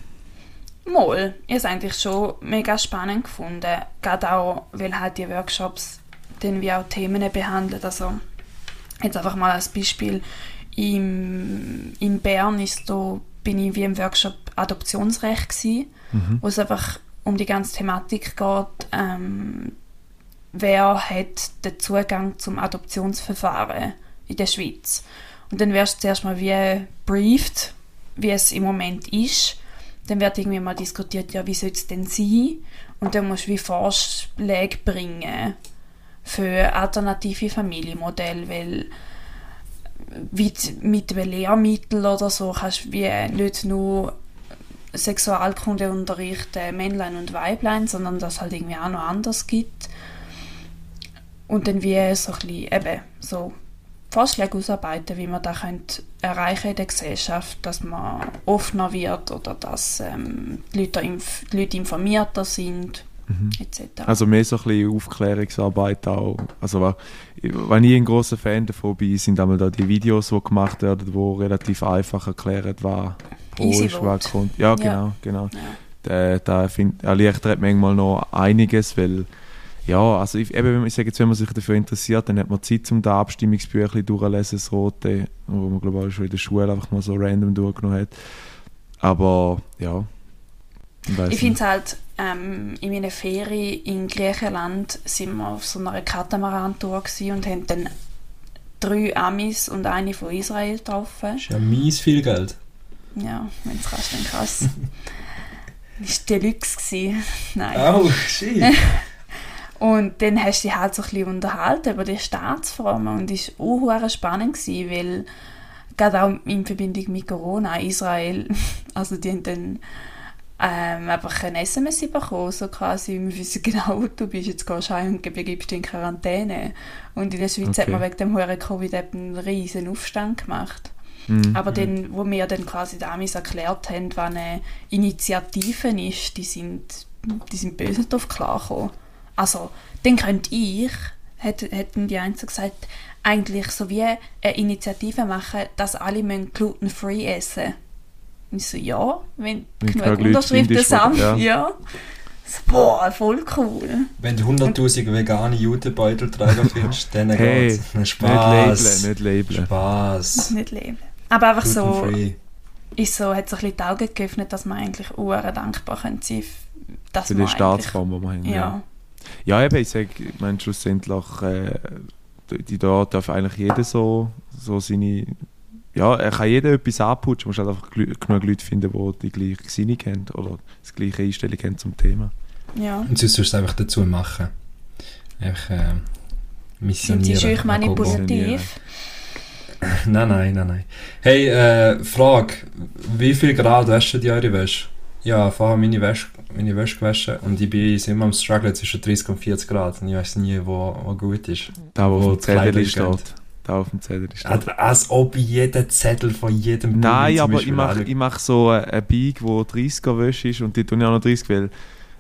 Mal, ich habe es eigentlich schon mega spannend gefunden. Gerade auch, weil halt die Workshops dann wie auch Themen behandeln. Also Jetzt einfach mal als Beispiel, im, in Bern ist da, bin ich wie im Workshop Adoptionsrecht gewesen, mhm. wo es einfach um die ganze Thematik geht, ähm, wer hat den Zugang zum Adoptionsverfahren in der Schweiz. Und dann wirst du zuerst mal wie briefed, wie es im Moment ist. Dann wird irgendwie mal diskutiert, ja, wie soll es denn sein? Und dann musst du wie Vorschläge bringen, für alternative Familienmodelle, weil mit einem Lehrmittel oder so kannst du wie nicht nur Sexualkunde unterrichten, Männlein und Weiblein, sondern dass es halt irgendwie auch noch anders gibt. Und dann wie so ein bisschen eben so Vorschläge ausarbeiten, wie man das erreichen in der Gesellschaft, dass man offener wird oder dass ähm, die, Leute, die Leute informierter sind mhm. Also mehr so ein bisschen Aufklärungsarbeit auch. Also wenn ich ein großer Fan davon bin, sind einmal da die Videos, die gemacht werden, die relativ einfach erklären, was pro ist, was kommt. Ja, genau, genau. Ja. Da, da find, erleichtert manchmal noch einiges, weil ja, also ich, eben, ich sage jetzt, wenn man sich dafür interessiert, dann hat man Zeit, um da Abstimmungsbüchlein durchzulesen, das rote, wo man glaube ich schon in der Schule einfach mal so random durchgenommen hat. Aber ja. Ich finde es halt ähm, in meiner Ferien in Griechenland sind wir auf so einer Katamaran-Tour und haben dann drei Amis und eine von Israel getroffen. Das ist ja mies viel Geld. Ja, wenn es kannst, dann krass. Das war Deluxe. Nein. Oh, shit. und dann hast du dich halt so ein bisschen unterhalten über die Staatsformen und es war auch spannend, gewesen, weil gerade auch in Verbindung mit Corona, Israel, also die haben dann ähm, einfach ein SMS bekommen, so quasi, wir wissen genau, wo du bist, jetzt gehst du heim und begibst dich in Quarantäne. Und in der Schweiz okay. hat man wegen dem hohen Covid einen riesen Aufstand gemacht. Mhm. Aber dann, wo wir dann quasi damals erklärt haben, was eine Initiative ist, die sind, die sind böse darauf klargekommen. Also, dann könnte ich, hätten die Einzelnen gesagt, eigentlich so wie eine Initiative machen, dass alle gluten-free essen müssen. Ich so, ja, wenn, genug Unterschriften sind, ja. ja. Boah, voll cool. Wenn du 100'000 vegane Jutebeutelträger findest, dann hey, geht's. Spaß. Nicht labeln, nicht labeln. Spaß. Nicht labeln. Aber einfach so, ist so, hat sich ein bisschen die Augen geöffnet, dass man eigentlich uhr dankbar sein können dass Für die Staatsform, die wir haben. Ja. ja. Ja, eben, ich sage, ich meine, schlussendlich, äh, die da darf eigentlich jeder so, so seine ja, er kann jeder etwas anputschen, man muss halt einfach genug Leute finden, die die gleiche Gesinnung haben oder die gleiche Einstellung haben zum Thema. Ja. Und sonst sollst du es einfach dazu machen. Einfach äh, missionieren. Sind sie schön manipulativ? nein, nein, nein, nein. Hey, äh, Frage. Wie viel Grad waschen die eure Wäsche? Ja, vorher meine Wäsche, meine Wäsche gewaschen und ich bin immer am struggle zwischen 30 und 40 Grad und ich weiß nie, wo, wo gut ist. Da, wo, wo die Zettel steht da auf dem Zettel ist. Also, als ob jeder Zettel von jedem Nein, aber ich mache mach so ein Bike, wo 30er Wäsche ist und die tun ja auch noch 30, weil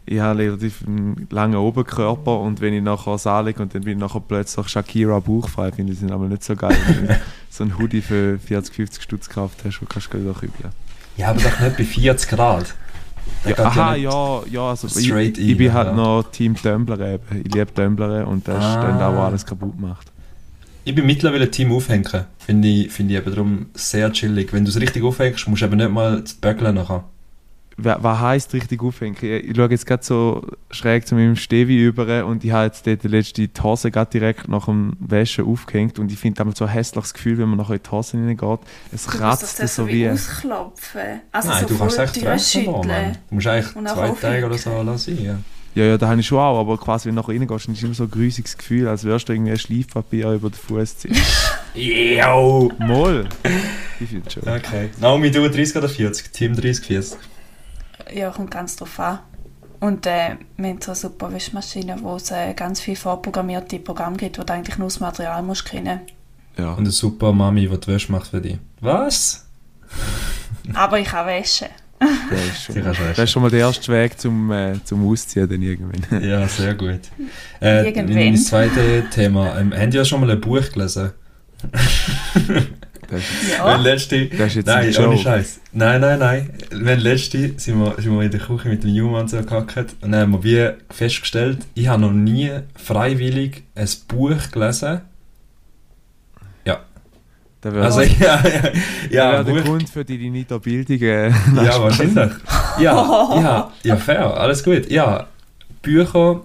ich habe relativ einen langen Oberkörper und wenn ich nachher anlege und dann bin ich nachher plötzlich Shakira bauchfrei, finde ich das aber nicht so geil. wenn du so ein Hoodie für 40, 50 Stutz gekauft hast, wo kannst du gleich kübeln. Ja, aber doch nicht bei 40 Grad. Ja, aha, ja, ja, also ich, ich, bin halt ja. noch Team Tumblr eben. Ich liebe Tumblr und das ah. ist dann auch alles kaputt gemacht. Ich bin mittlerweile Team Aufhängen. Finde ich, find ich eben darum sehr chillig. Wenn du es richtig aufhängst, musst du eben nicht mal böckeln nachher. Was heisst richtig aufhängen? Ich schaue jetzt gerade so schräg zu meinem Stevi über und ich habe jetzt dort letzte die Hose direkt nach dem Waschen aufgehängt und ich finde das so ein hässliches Gefühl, wenn man nachher in die Hose hineingeht. Es du kratzt das so wie... ausklopfen. Also Nein, so du kannst echt waschen Du musst eigentlich zwei Tage oder so lassen. Ja. Ja, ja, da habe ich schon auch, aber quasi, wenn du nachher reingehst, dann ist immer so ein grusiges Gefühl, als wärst du irgendwie ein Schleifpapier über den Fuß ziehen. Yo! Moll! Ich finde schon. Okay. Naomi, du 30 oder 40? Team 30, 40? Ja, kommt ganz drauf an. Und äh, wir haben so eine super Wäschmaschine, wo es äh, ganz viele vorprogrammierte Programme gibt, wo du eigentlich nur das Material musst kennen Ja. Und eine super Mami, die die Wäsche macht für dich. Was? Aber ich kann waschen. Das ist, schon, das ist schon mal der erste Weg zum, äh, zum Ausziehen dann irgendwann. ja, sehr gut. Äh, irgendwann. Das zweite Thema. Ähm, haben ja schon mal ein Buch gelesen? Das ist, ja. Wenn letzte, das ist jetzt nein, ohne Scheiß. Nein, nein, nein. Wenn letzte sind wir, sind wir in der Küche mit dem Jungen so gehackt und dann haben wir wie festgestellt, ich habe noch nie freiwillig ein Buch gelesen, also, ja, ja, ja. der Grund für die Nito-Bildung. Äh, ja, wahrscheinlich. Ja, ja, ja, fair, alles gut. Ja, Bücher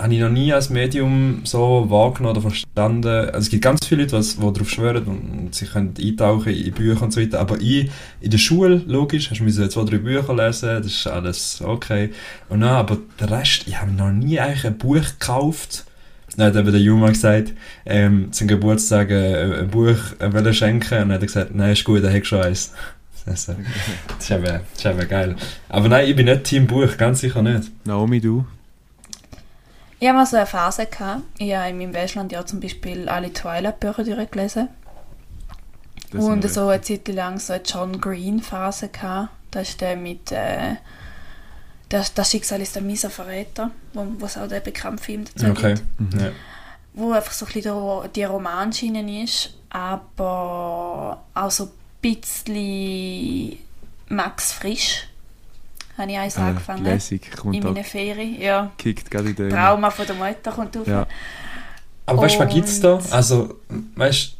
habe ich noch nie als Medium so wahrgenommen oder verstanden. Also es gibt ganz viele Leute, die darauf schwören und sie können eintauchen in Bücher und so weiter. Aber ich, in der Schule, logisch, hast du zwei, drei Bücher lesen, das ist alles okay. Und dann, aber der Rest, ich habe noch nie eigentlich ein Buch gekauft, dann hat eben der Juma gesagt, ähm, zum Geburtstag äh, ein Buch äh, schenken und dann hat er gesagt, nein, ist gut, er hat schon eins. Das, ist eben, das ist eben geil. Aber nein, ich bin nicht Team Buch, ganz sicher nicht. Naomi, du? Ich habe mal so eine Phase gehabt. Ich habe in meinem Bachelor ja zum Beispiel alle Twilight-Bücher durchgelesen. Das und so eine Zeit lang so eine John Green-Phase gehabt. Das ist der mit... Äh, das, das Schicksal ist der miese Verräter, wo, es auch der bekannte Film dazu okay. gibt. Mhm. Ja. Wo einfach so ein bisschen die Romanschiene ist, aber auch so ein bisschen Max Frisch habe ich eins ah, angefangen. Lässig, kommt in meiner Ferien, ja. Kickt gerade in den... Trauma von der Mutter kommt auf. Ja. Aber weißt du, was gibt es da? Also, weißt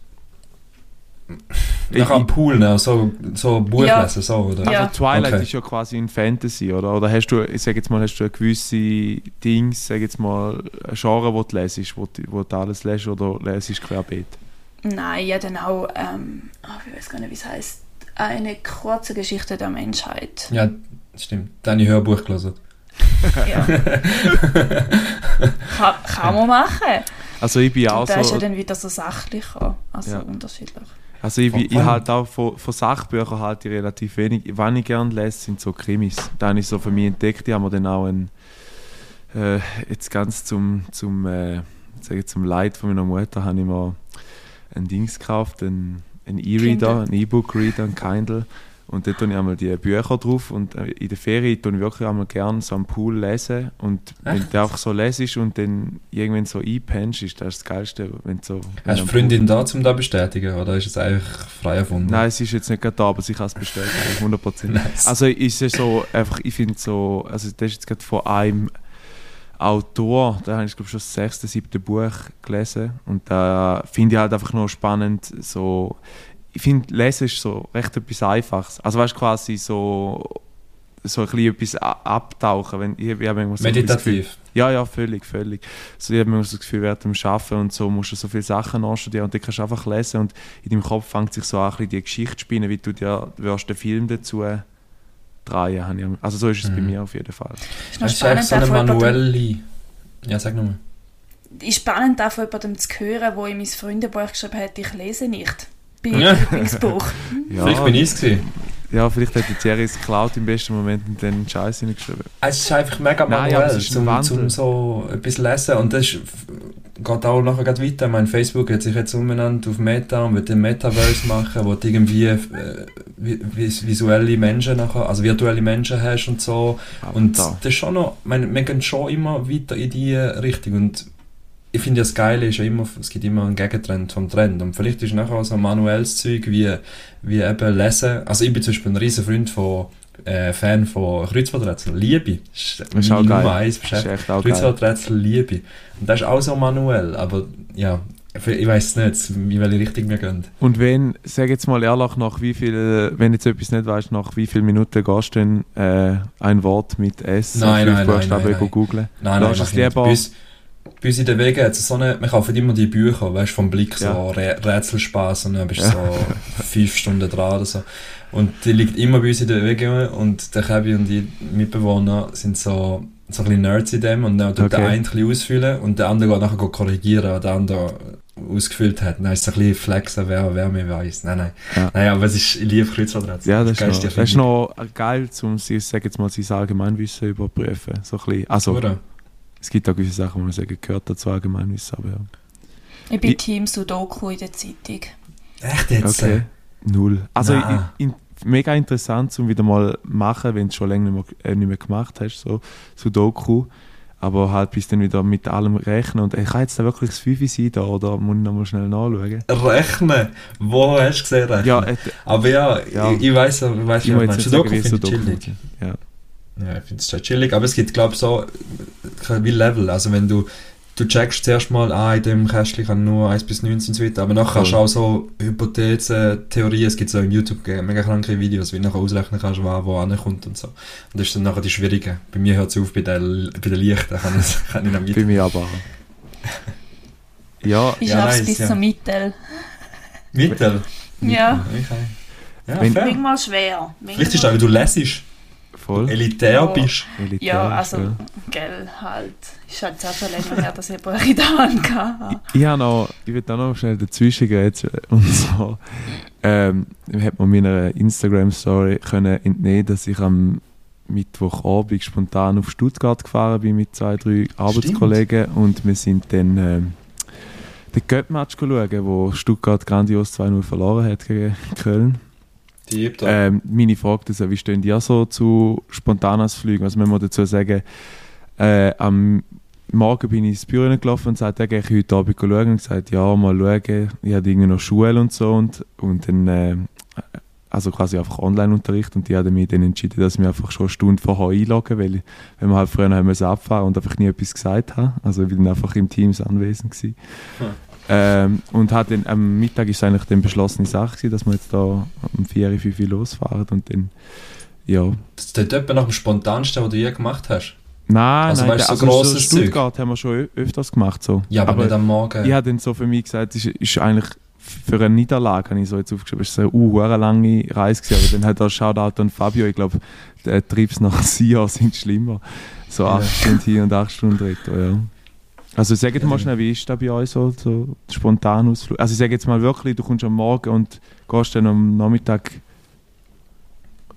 nach am Pool, ne? so, so Buch ja. lesen, so, oder? Ja. Also Twilight okay. ist ja quasi in Fantasy, oder? Oder hast du, ich sag jetzt mal, hast du gewisse Dings, sag jetzt mal, ein Genre, wo du lesest, wo, wo du alles lesest, oder lesest querbeet? Nein, ja dann auch, ähm, oh, ich weiß gar nicht, wie es heißt, eine kurze Geschichte der Menschheit. Ja, Stimmt, deine Hörbuch gelesen. Ja. kann, kann man machen. Also ich bin auch Und da ist so... ja dann wieder so sachlicher, also Ja. unterschiedlich. Also ich, Von- ich halt auch von, von Sachbüchern halt ich relativ wenig. Was ich gerne lese, sind so Krimis. Da habe ich so für mich entdeckt. Ich habe mir dann auch ein, äh, jetzt ganz zum, zum, äh, ich, zum Leid von meiner Mutter habe ich mir ein Dings gekauft, ein, ein E-Reader, Kindle. ein E-Book-Reader, ein Kindle. Und dort tue ich einmal die Bücher drauf und äh, in der Ferien tue ich wirklich einmal gerne so am Pool lesen und wenn Echt? du einfach so lesest und dann irgendwann so einpennst, ist das das Geilste, wenn so... wenn Hast du Freundin da, um das bestätigen? Oder ist es einfach frei erfunden? Nein, es ist jetzt nicht gerade da, aber sie kann es bestätigen, 100%. Nice. Also ist es so, einfach, ich finde so, also das ist jetzt gerade von einem Autor, da habe ich glaube schon das sechste, siebte Buch gelesen und da finde ich halt einfach noch spannend, so, ich finde, Lesen ist so recht etwas Einfaches. Also weißt du, quasi so, so ein bisschen etwas abtauchen, wenn ich, ich manchmal so das Gefühl- Meditativ. ja, ja, völlig, völlig. So, ich habe immer so das Gefühl, während dem Arbeiten und so musst du so viele Sachen anstudieren und dann kannst du einfach lesen und in deinem Kopf fängt sich so an, ein bisschen die Geschichte zu spinnen, wie du dir wirst den Film dazu drehen. habe Also so ist es bei Mhm. mir auf jeden Fall. Ist noch Es ist so eine manuelle... Ja, sag nochmal. ist spannend, auch von jemandem zu hören, der in mein Freundebuch geschrieben hat, ich lese nicht. Bei Lieblingsbuch. Ja, Vielleicht bin ich es gewesen. ja, vielleicht hat die Thierry es geklaut im besten Moment und dann Scheiß hineingeschrieben. Es ist einfach mega Nein, manuell, aber es ist ein zum, zum so etwas lesen. Und das ist, geht auch nachher grad weiter. Mein Facebook hat sich jetzt umbenannt auf Meta und wird den Metaverse machen, wo du irgendwie äh, vi- vis- visuelle Menschen nachher, also virtuelle Menschen hast und so. Und Avatar. das ist schon noch, ich meine, wir gehen schon immer weiter in die Richtung. Und ich finde ja das Geile ist ja immer, es gibt immer einen Gegentrend vom Trend. Und vielleicht ist nachher so manuelles Zeug wie, wie eben Lesen. Also ich bin zum Beispiel ein riesen Freund von, äh, Fan von Kreuzworträtseln. Liebe. Das ist meine. Nummer eins geil. Kreuzworträtsel Liebe. Und das ist auch so manuell. Aber ja, ich weiß nicht, in welche Richtung wir gehen. Und wenn, sag jetzt mal ehrlich, nach wie viel, wenn jetzt etwas nicht weißt, nach wie vielen Minuten gehst du denn äh, ein Wort mit S Nein, nein, nein, nein, nein. googlen? Nein, Du nein, es nicht. lieber- Bei uns, bei uns in den Wegen hat es so eine, wir kaufen immer die Bücher, weißt du, vom Blick so Ja. Rä Rätselspaß und dann bist du so fünf Stunden dran oder so. Und die liegt immer bei uns in den Wegen und der Kevin und die Mitbewohner sind so, so ein bisschen Nerds in dem und dann tut der Okay. eine ein bisschen ausfüllen und der andere geht nachher korrigieren, was der andere ausgefüllt hat. Dann ist es ein bisschen flexen, wer, wer mehr weiß. Nein, nein. Ja. Nein, aber es ist, ich liebe Kreuzworträtsel. Ja, das ist, geilste noch, das ist noch geil, um sie, sag jetzt mal, sein Allgemeinwissen überprüfen. So ein bisschen, also, Oder? Es gibt auch gewisse Sachen, wo man sagen, gehört dazu Allgemeinwissen, aber ja. Ich bin Ich- Team Sudoku in der Zeitung. Echt jetzt? Okay. Null. Also in, in, mega interessant zum wieder mal machen, wenn du schon länger nicht mehr, äh, nicht mehr gemacht hast, so Sudoku. Aber halt bis dann wieder mit allem rechnen. Und ich kann jetzt da wirklich das 5 sein da, oder muss ich nochmal schnell nachschauen? Rechnen? Wo hast du gesehen rechnen? Ja, äh, Aber ja, Ja. ich, ich weiß, ich weiß ich nicht, Sudoku finde ich chillig. Ja. Ja, ich finde es sehr chillig, aber es gibt, glaube ich, so wie Level. Also wenn du, du checkst zuerst mal, ah, in dem Kästchen kann nur 1 bis 19 und so weiter, aber nachher kannst du auch so Hypothesen, Theorien, es gibt so im YouTube mega kranke Videos, wie du nachher ausrechnen kannst, was wo ankommt und so. Und das ist dann nachher die Schwierige. Bei mir hört es auf bei den, bei den Lichten, kann ich, kann ich noch Bei mit. mir aber. Ja, Ich Ja, schaff's nice, bis ja. zum Mittel. Mittel? Ja. Okay. Ja, Wenn- fair. Manchmal schwer. Vielleicht ist das, weil du lesest, voll. elitär Ja. bist. Elitär, Ja, also, ja. gell, halt. Ist halt sehr schon länger her, dass ich der Hand hatte. Ich, ich, habe noch, ich will da noch schnell dazwischen gehen. Jetzt, und so, ähm, hat man meiner Instagram-Story können entnehmen, dass ich am Mittwochabend spontan auf Stuttgart gefahren bin mit zwei, drei Arbeitskollegen und wir sind dann ähm, den Göttmatch schauen, wo Stuttgart grandios 2-0 verloren hat gegen Köln. Die. Ähm, meine Frage ist, wie stehen die so zu Spontanasflügen? Also man muss dazu sagen, äh, am Morgen bin ich ins Büro gelaufen und sagte, ich gehe heute Abend schauen und gesagt, ja, mal schauen. Ich hatte irgendwie noch Schule und so und, und dann, äh, also quasi einfach Online-Unterricht und die haben mich dann entschieden, dass ich mich einfach schon eine Stunde vorher einloggen, weil, weil wir halt früher haben müssen abfahren und einfach nie etwas gesagt haben. Also ich bin dann einfach im Teams anwesend gewesen. Hm. Ähm, und hat dann, am Mittag ist eigentlich dann beschlossene Sache gewesen, dass wir jetzt da um 4, 5 Uhr losfahren und dann, ja. Das ist etwa nach dem spontansten, was du je gemacht hast. Nein, Also, nein, weißt so also grosses Stuttgart haben wir schon öfters gemacht, so. Ja, aber, nicht am Morgen. ich habe dann so für mich gesagt, es ist, ist eigentlich für eine Niederlage, habe ich so jetzt aufgeschrieben, es war eine lange Reise gewesen, aber dann hat er Shoutout an Fabio, ich glaube, der Trips nach Sion sind schlimmer. So acht ja. Stunden hier und acht Stunden dort, ja. Also sag jetzt mal schnell, wie ist das bei euch so, so spontan Ausflug? Also ich sage jetzt mal wirklich, du kommst am Morgen und gehst dann am Nachmittag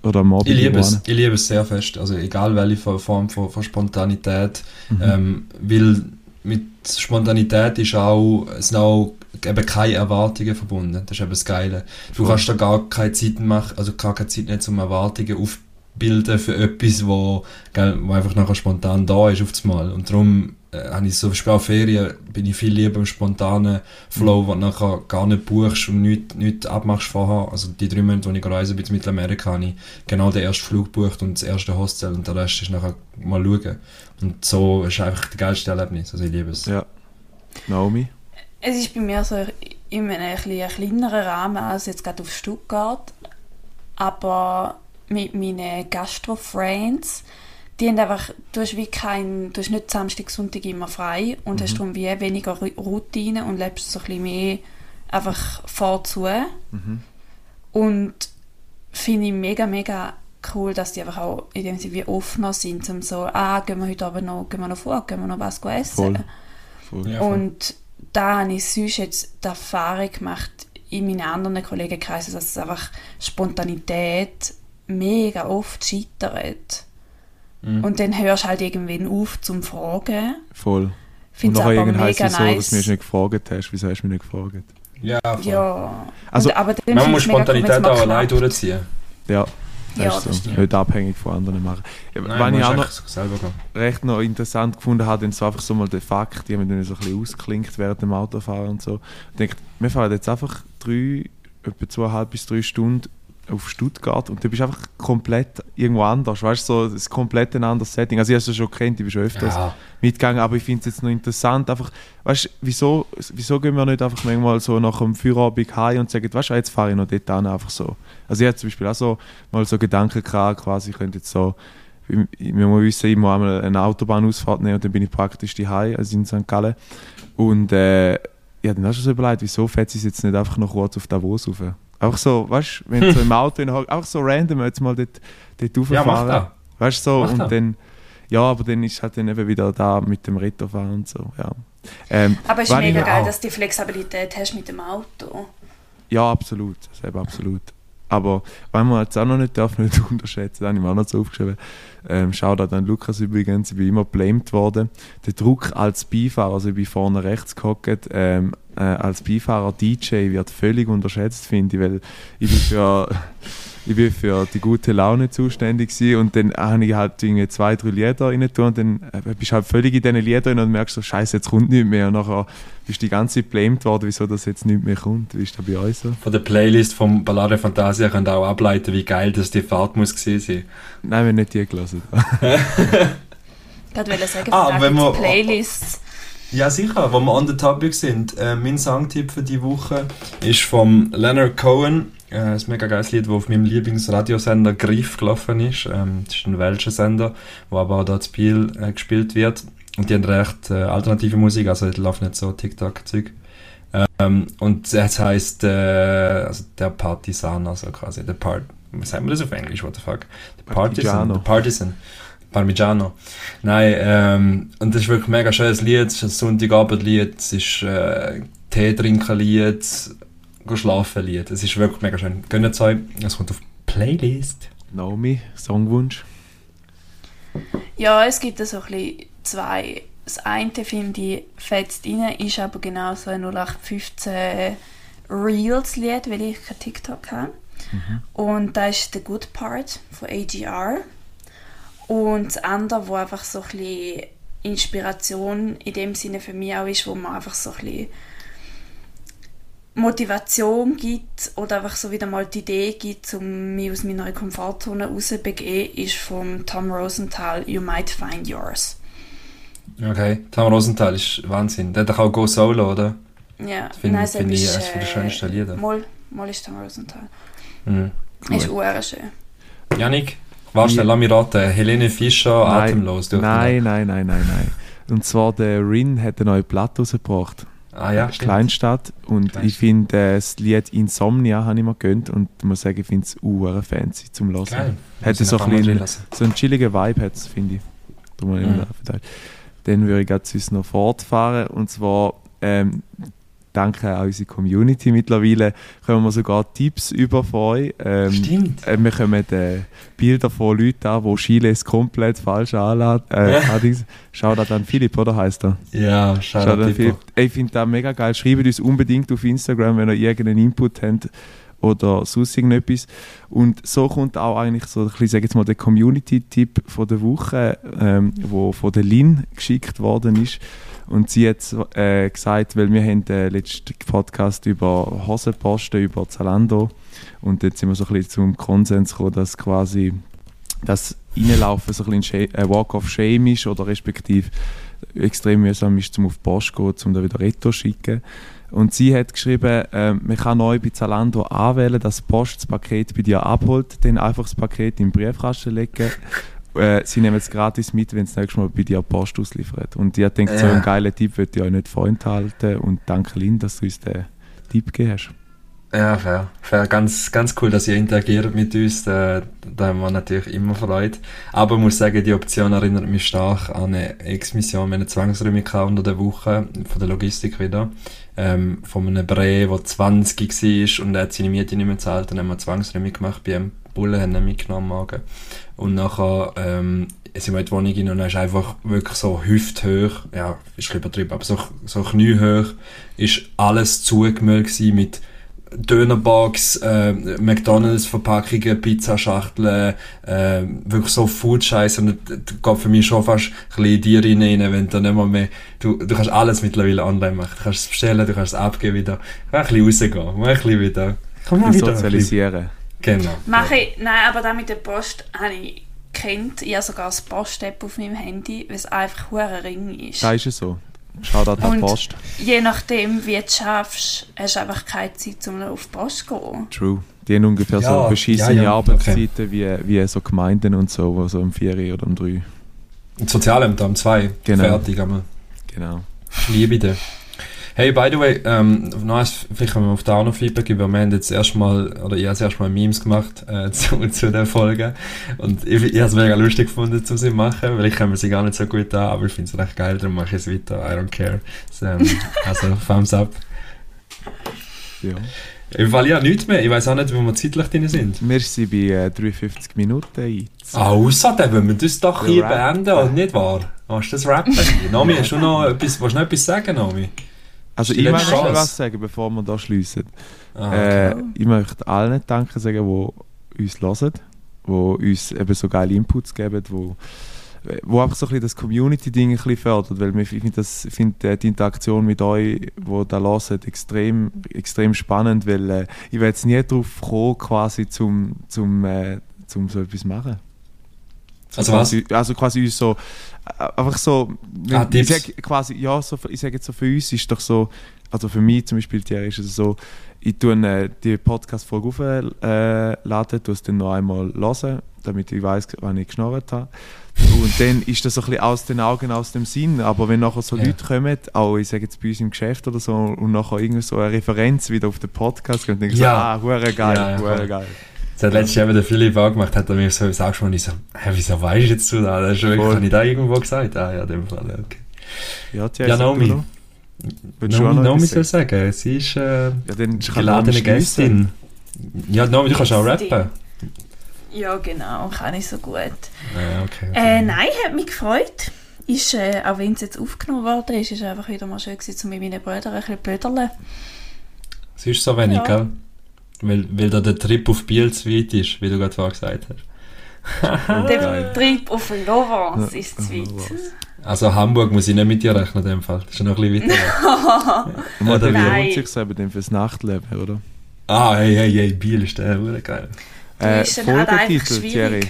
oder am Abend Ich liebe es, ich liebe es sehr fest, also egal welche Form von, von Spontanität, mhm. ähm, weil mit Spontanität ist auch, sind auch eben keine Erwartungen verbunden, das ist eben das Geile. Du Voll. kannst da gar keine Zeit machen, also gar keine Zeit nicht um Erwartungen aufbilden für etwas, wo, gell, wo einfach nachher spontan da ist auf das Mal und darum äh, habe ich so Beispiel Ferien, bin ich viel lieber im spontanen Flow, mhm. wo du nachher gar nicht buchst und nichts, nichts abmachst vorher. Also die drei Monate, wo ich reise bis Mittelamerika, habe ich genau den ersten Flug gebucht und das erste Hostel und der Rest ist nachher mal schauen. Und so ist einfach das geilste Erlebnis, also ich liebe es. Ja. Naomi? Es ist bei mir so in einem ein kleineren Rahmen als jetzt gerade auf Stuttgart, aber mit meinen Gastro-Friends die haben einfach, du hast wie kein, du hast nicht Samstag, Sonntag immer frei und mhm. hast darum wie weniger Routine und lebst so ein bisschen mehr einfach vorzu. Mhm. Und finde ich mega, mega cool, dass die einfach auch in dem Sinne wie offener sind, um so, ah, gehen wir heute Abend noch, gehen wir noch vor, gehen wir noch was essen. Voll. Voll. Ja, und da habe ich sonst jetzt die Erfahrung gemacht in meinen anderen Kollegenkreisen, dass es einfach Spontanität mega oft scheitert. Mhm. Und dann hörst du halt irgendwann auf zum Fragen. Voll. Find's und nachher irgendwann heisst es so, dass du mich nicht gefragt hast. Wieso hast du mich nicht gefragt? Ja, voll. ja. Also, und, aber man muss Spontanität auch allein durchziehen. Ja. Das ja, ist so. Nicht abhängig von anderen machen. Nein, Was ich auch noch recht noch interessant gefunden habe, so einfach so mal den Fakt, die haben dann so ein bisschen ausklingt während dem Autofahren und so. Ich denke, wir fahren jetzt einfach drei, etwa zweieinhalb bis drei Stunden auf Stuttgart und du bist einfach komplett irgendwo anders, weißt du, so das komplett ein anderes Setting. Also ich habe es schon kennt, ich bin schon öfters ja. mitgegangen, aber ich finde es jetzt noch interessant, einfach, weißt du, wieso, wieso gehen wir nicht einfach manchmal so nach dem Feierabend heim und sagen, weißt du, jetzt fahre ich noch dort hin, einfach so. Also ich habe zum Beispiel auch so mal so Gedanken gehabt, quasi, ich könnte jetzt so, wir muss wissen, ich muss einmal eine Autobahnausfahrt nehmen und dann bin ich praktisch die also in St. Gallen und äh, ich habe dann auch schon so überlegt, wieso fährt sie jetzt nicht einfach noch kurz auf Davos rauf? Einfach so, weißt du, wenn du so im Auto in einfach so random jetzt mal dort, dort rauffahren. Ja, weißt du, so, mach und da. dann, ja, aber dann ist halt dann eben wieder da mit dem Rettofahren und so, ja. Ähm, aber es ist mega geil, auch, dass du die Flexibilität hast mit dem Auto. Ja, absolut, ist absolut. Aber wenn man jetzt auch noch nicht darf, nicht unterschätzen, da habe ich mir auch noch so aufgeschrieben. Ähm, schau da dann Lukas übrigens, ich bin immer blamed worden. Der Druck als Beifahrer, also ich bin vorne rechts gehockt, ähm, äh, als Beifahrer DJ wird völlig unterschätzt, finde ich, weil ich bin für ich bin für die gute Laune zuständig gewesen und dann habe ich halt irgendwie zwei, drei Lieder rein tun und dann äh, bist du halt völlig in diesen Liedern und merkst so, scheiße, jetzt kommt nichts mehr und nachher bist du die ganze Zeit blamed worden, wieso das jetzt nicht mehr kommt. Wie ist das bei euch so? Von der Playlist vom Ballade Fantasia könnt ihr auch ableiten, wie geil das die Fahrt muss gewesen sein. Nein, wir haben nicht die gelesen. Gerade wollte sagen, ah, wenn wir, Playlists. Ja, sicher, wo wir on the topic sind. Äh, mein Songtipp für die Woche ist vom Leonard Cohen äh, ein mega geiles Lied, das auf meinem Lieblingsradiosender Griff gelaufen ist. Ähm, das ist ein welcher Sender, wo aber auch dort Spiel äh, gespielt wird. Und die haben recht äh, alternative Musik, also die läuft nicht so TikTok-Zeug. Ähm, und es heisst äh, also der Partisan, also quasi der Part. Was sagen wir das auf Englisch? What the fuck? Der Partisan. Der Partisan. Parmigiano. Nein, ähm, und das ist wirklich ein mega schönes Lied. Es ist ein Sonntagabendlied, es ist äh, Tee trinken Lied, schlafen Lied. Es ist wirklich mega schön. Gönnt es euch. Es kommt auf Playlist. Naomi, Songwunsch? Ja, es gibt so ein bisschen zwei. Das eine finde ich fetzt rein, ist aber genau so ein 0815 Reels-Lied, weil ich kein TikTok habe. Mhm. Und da ist The Good Part von AGR. Und das andere, wo einfach so ein bisschen Inspiration in dem Sinne für mich auch ist, wo man einfach so ein bisschen Motivation gibt oder einfach so wieder mal die Idee gibt, um mich aus meiner Komfortzone rauszubegeben, ist von Tom Rosenthal You Might Find Yours. Okay, Tom Rosenthal ist Wahnsinn. Der hat doch auch Go Solo, oder? Ja, finde find ich eines der schönsten Lieder. Mal, mal ist Tom Rosenthal. Mhm, ist auch schön. Janik, warte, lass mich raten. Helene Fischer, nein, Atemlos. Nein, nein, nein, nein, nein. Und zwar der Rin hat eine neue Platte rausgebracht. Ah ja, Kleinstadt. Und Kleinstadt. ich finde äh, das Lied Insomnia habe ich mir gönnt und muss sagen, ich finde es uh, fancy zum Hören. Geil. Hat so, ein bisschen, so einen chilligen Vibe, finde ich. Darum mhm. Dann würde ich jetzt noch fortfahren und zwar ähm, danke an unsere Community mittlerweile, können wir sogar Tipps über von euch. Ähm, Stimmt. Äh, wir kommen äh, Bilder von Leuten an, die Chiles komplett falsch anladen. Äh, Schaut an Philipp, oder heißt er? Ja, schaut an Philipp. Ich finde das mega geil. Schreibt uns unbedingt auf Instagram, wenn ihr irgendeinen Input habt oder sonst irgendetwas. Und so kommt auch eigentlich so, ich sage jetzt mal, der Community-Tipp von der Woche, ähm, wo von der Lin geschickt worden ist. Und sie hat äh, gesagt, weil wir haben den letzten Podcast über Hosenposten, über Zalando und jetzt sind wir so ein bisschen zum Konsens gekommen, dass quasi das Reinlaufen so ein bisschen ein Walk of Shame ist oder respektive extrem mühsam ist, um auf die Post zu gehen, um da wieder Retto zu schicken. Und sie hat geschrieben, äh, man kann neu bei Zalando anwählen, dass Post das Paket bei dir abholt, dann einfach das Paket in den Briefkasten legen äh, sie nehmen es gratis mit, wenn es nächstes Mal bei dir Post ausliefert. Und ich denke, ja. so einen geilen Tipp würde ich euch nicht vorenthalten. Und danke, Lynn, dass du uns den Tipp gegeben hast. Ja, fair. fair. Ganz, ganz cool, dass ihr interagiert mit uns. Da, da haben wir natürlich immer Freude. Aber ich muss sagen, die Option erinnert mich stark an eine Ex-Mission, eine Zwangsräumung unter der Woche, von der Logistik wieder. Ähm, von einem Bre, der 20 war und er hat seine Miete nicht mehr gezahlt. Dann haben wir Zwangsräumung gemacht bei einem Bullen, haben ihn mitgenommen morgen. Und nachher ähm, sind wir in die Wohnung rein und dann ist einfach wirklich so hüfthoch, ja, ist ein übertrieben, aber so, so kniehoch ist alles zugemüllt mit Dönerbox, äh, McDonalds-Verpackungen, Pizzaschachteln, äh, wirklich so Food-Scheiße und das geht für mich schon fast ein bisschen in dir rein, wenn du nicht mehr, mehr du, du kannst alles mittlerweile online machen, du kannst es bestellen, du kannst es abgeben wieder, ein bisschen rausgehen, ein bisschen wieder, komm mal wieder. Sozialisieren. Genau. Mache ich, nein, aber das mit der Post habe ich kennt. Ich habe sogar das Post-App auf meinem Handy, weil es einfach ein Ring ist. Da ist es so. Schau da die Post. je nachdem, wie du es schaffst, hast du einfach keine Zeit, um auf die Post zu gehen. True. Die haben ungefähr ja, so beschissene ja, ja, Arbeitszeiten okay. wie, wie so Gemeinden und so, so um 4 oder um 3. Sozialämter um 2. Genau. Fertig einmal. Genau. Liebe dir. Hey, by the way, ähm, nice, vielleicht können wir auf da auch noch Feedback geben. Wir haben jetzt erstmal, oder ich habe erstmal Memes gemacht äh, zu, zu der Folge. Und ich, ich habe es mega lustig gefunden, zu sie machen, weil ich kenne sie gar nicht so gut an, aber ich finde es recht geil, darum mache ich es weiter. I don't care. So, ähm, also, thumbs up. Ja. Im Fall ja nichts mehr. Ich weiß auch nicht, wo wir zeitlich drin sind. Wir sind bei äh, 53 Minuten jetzt. Ah, außerdem wollen wir das doch hier beenden, oder nicht wahr? Hast du das Rappen? Nomi, hast du noch etwas, willst du noch etwas sagen, Nomi? Also ich möchte noch was sagen, bevor wir da schließen. Ah, okay. äh, ich möchte allen danken sagen, die uns hören, die uns eben so geile Inputs geben, wo wo einfach so ein bisschen das Community-Ding ein bisschen fördert, weil ich finde find, äh, die Interaktion mit euch, die da hören, extrem, extrem spannend, weil äh, ich wäre jetzt nie darauf gekommen, quasi zum, zum, äh, zum so etwas machen. Also, also quasi, was? Also quasi uns so, äh, einfach so, ah, ich sage quasi, ja, so, ich sage jetzt so für uns ist doch so, also für mich zum Beispiel, Thierry, ist es so, ich tue äh, die Podcast-Folge aufladen, äh, tue es dann noch einmal hören, damit ich weiß, wann ich geschnarrt habe. Und dann ist das so ein bisschen aus den Augen, aus dem Sinn. Aber wenn nachher so ja. Leute kommen, auch ich sage jetzt bei uns im Geschäft oder so, und nachher irgendwie so eine Referenz wieder auf den Podcast kommt, dann denke ich ja. so, ah, hure geil, ja, hure geil. Das hat letztes Jahr der Philipp auch gemacht, hat er mir so gesagt, und ich so, hä, wieso weißt du jetzt du da? Das ist wirklich, habe ich da irgendwo gesagt? Ah, ja, in dem Fall, okay. Ja, ja Naomi. Naomi, Naomi soll sagen, sie ist äh, ja, geladene Gästin. Ja, Naomi, du kannst auch rappen. Ja, genau, kann ich so gut. Ja, okay, okay. Äh, nein, hat mich gefreut. Ist, äh, auch wenn es jetzt aufgenommen worden ist, ist es einfach wieder mal schön gewesen, um mit meinen Brüdern ein bisschen blöderle. Es ist so wenig, ja. gell? Weil, weil da der Trip auf Biel zu weit ist, wie du gerade vorher gesagt hast. der Trip auf Lovans ja. ist zu weit. Also Hamburg muss ich nicht mit dir rechnen in dem Fall. Das ist noch ein bisschen weiter. ja, oder wie lohnt sich eben fürs Nachtleben, oder? Ah, hey, hey, hey, Biel ist der, geil. Äh, Folgetitel, Thierry.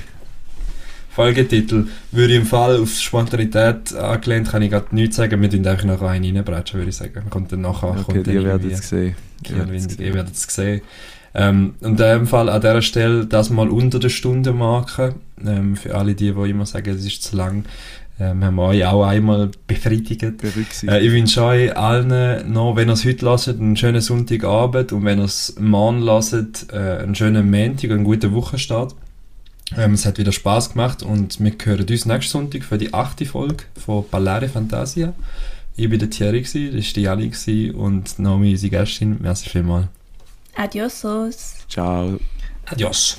Folgetitel würde ich im Fall auf Spontanität angelehnt, kann ich gerade nichts sagen. Wir tun einfach noch einen reinbrechen, würde ich sagen. Kommt dann nachher. Okay, kommt ihr werdet es sehen. Ihr werdet es sehen. Ähm, in dem Fall an dieser Stelle das mal unter der Stunde machen. Ähm, für alle die, die immer sagen, es ist zu lang. Ähm, haben wir euch auch einmal befriedigt. Äh, ich wünsche euch allen noch, wenn ihr es heute lasst, einen schönen Sonntagabend und wenn ihr es morgen lasst, äh, einen schönen Montag und einen guten Wochenstart. Ähm, es hat wieder Spaß gemacht und wir hören uns nächsten Sonntag für die achte Folge von Ballare Fantasia. Ich war der Thierry, das war die Janik und Naomi, unsere Gästin. Merci vielmals. Adiosos. Chao. Adiós.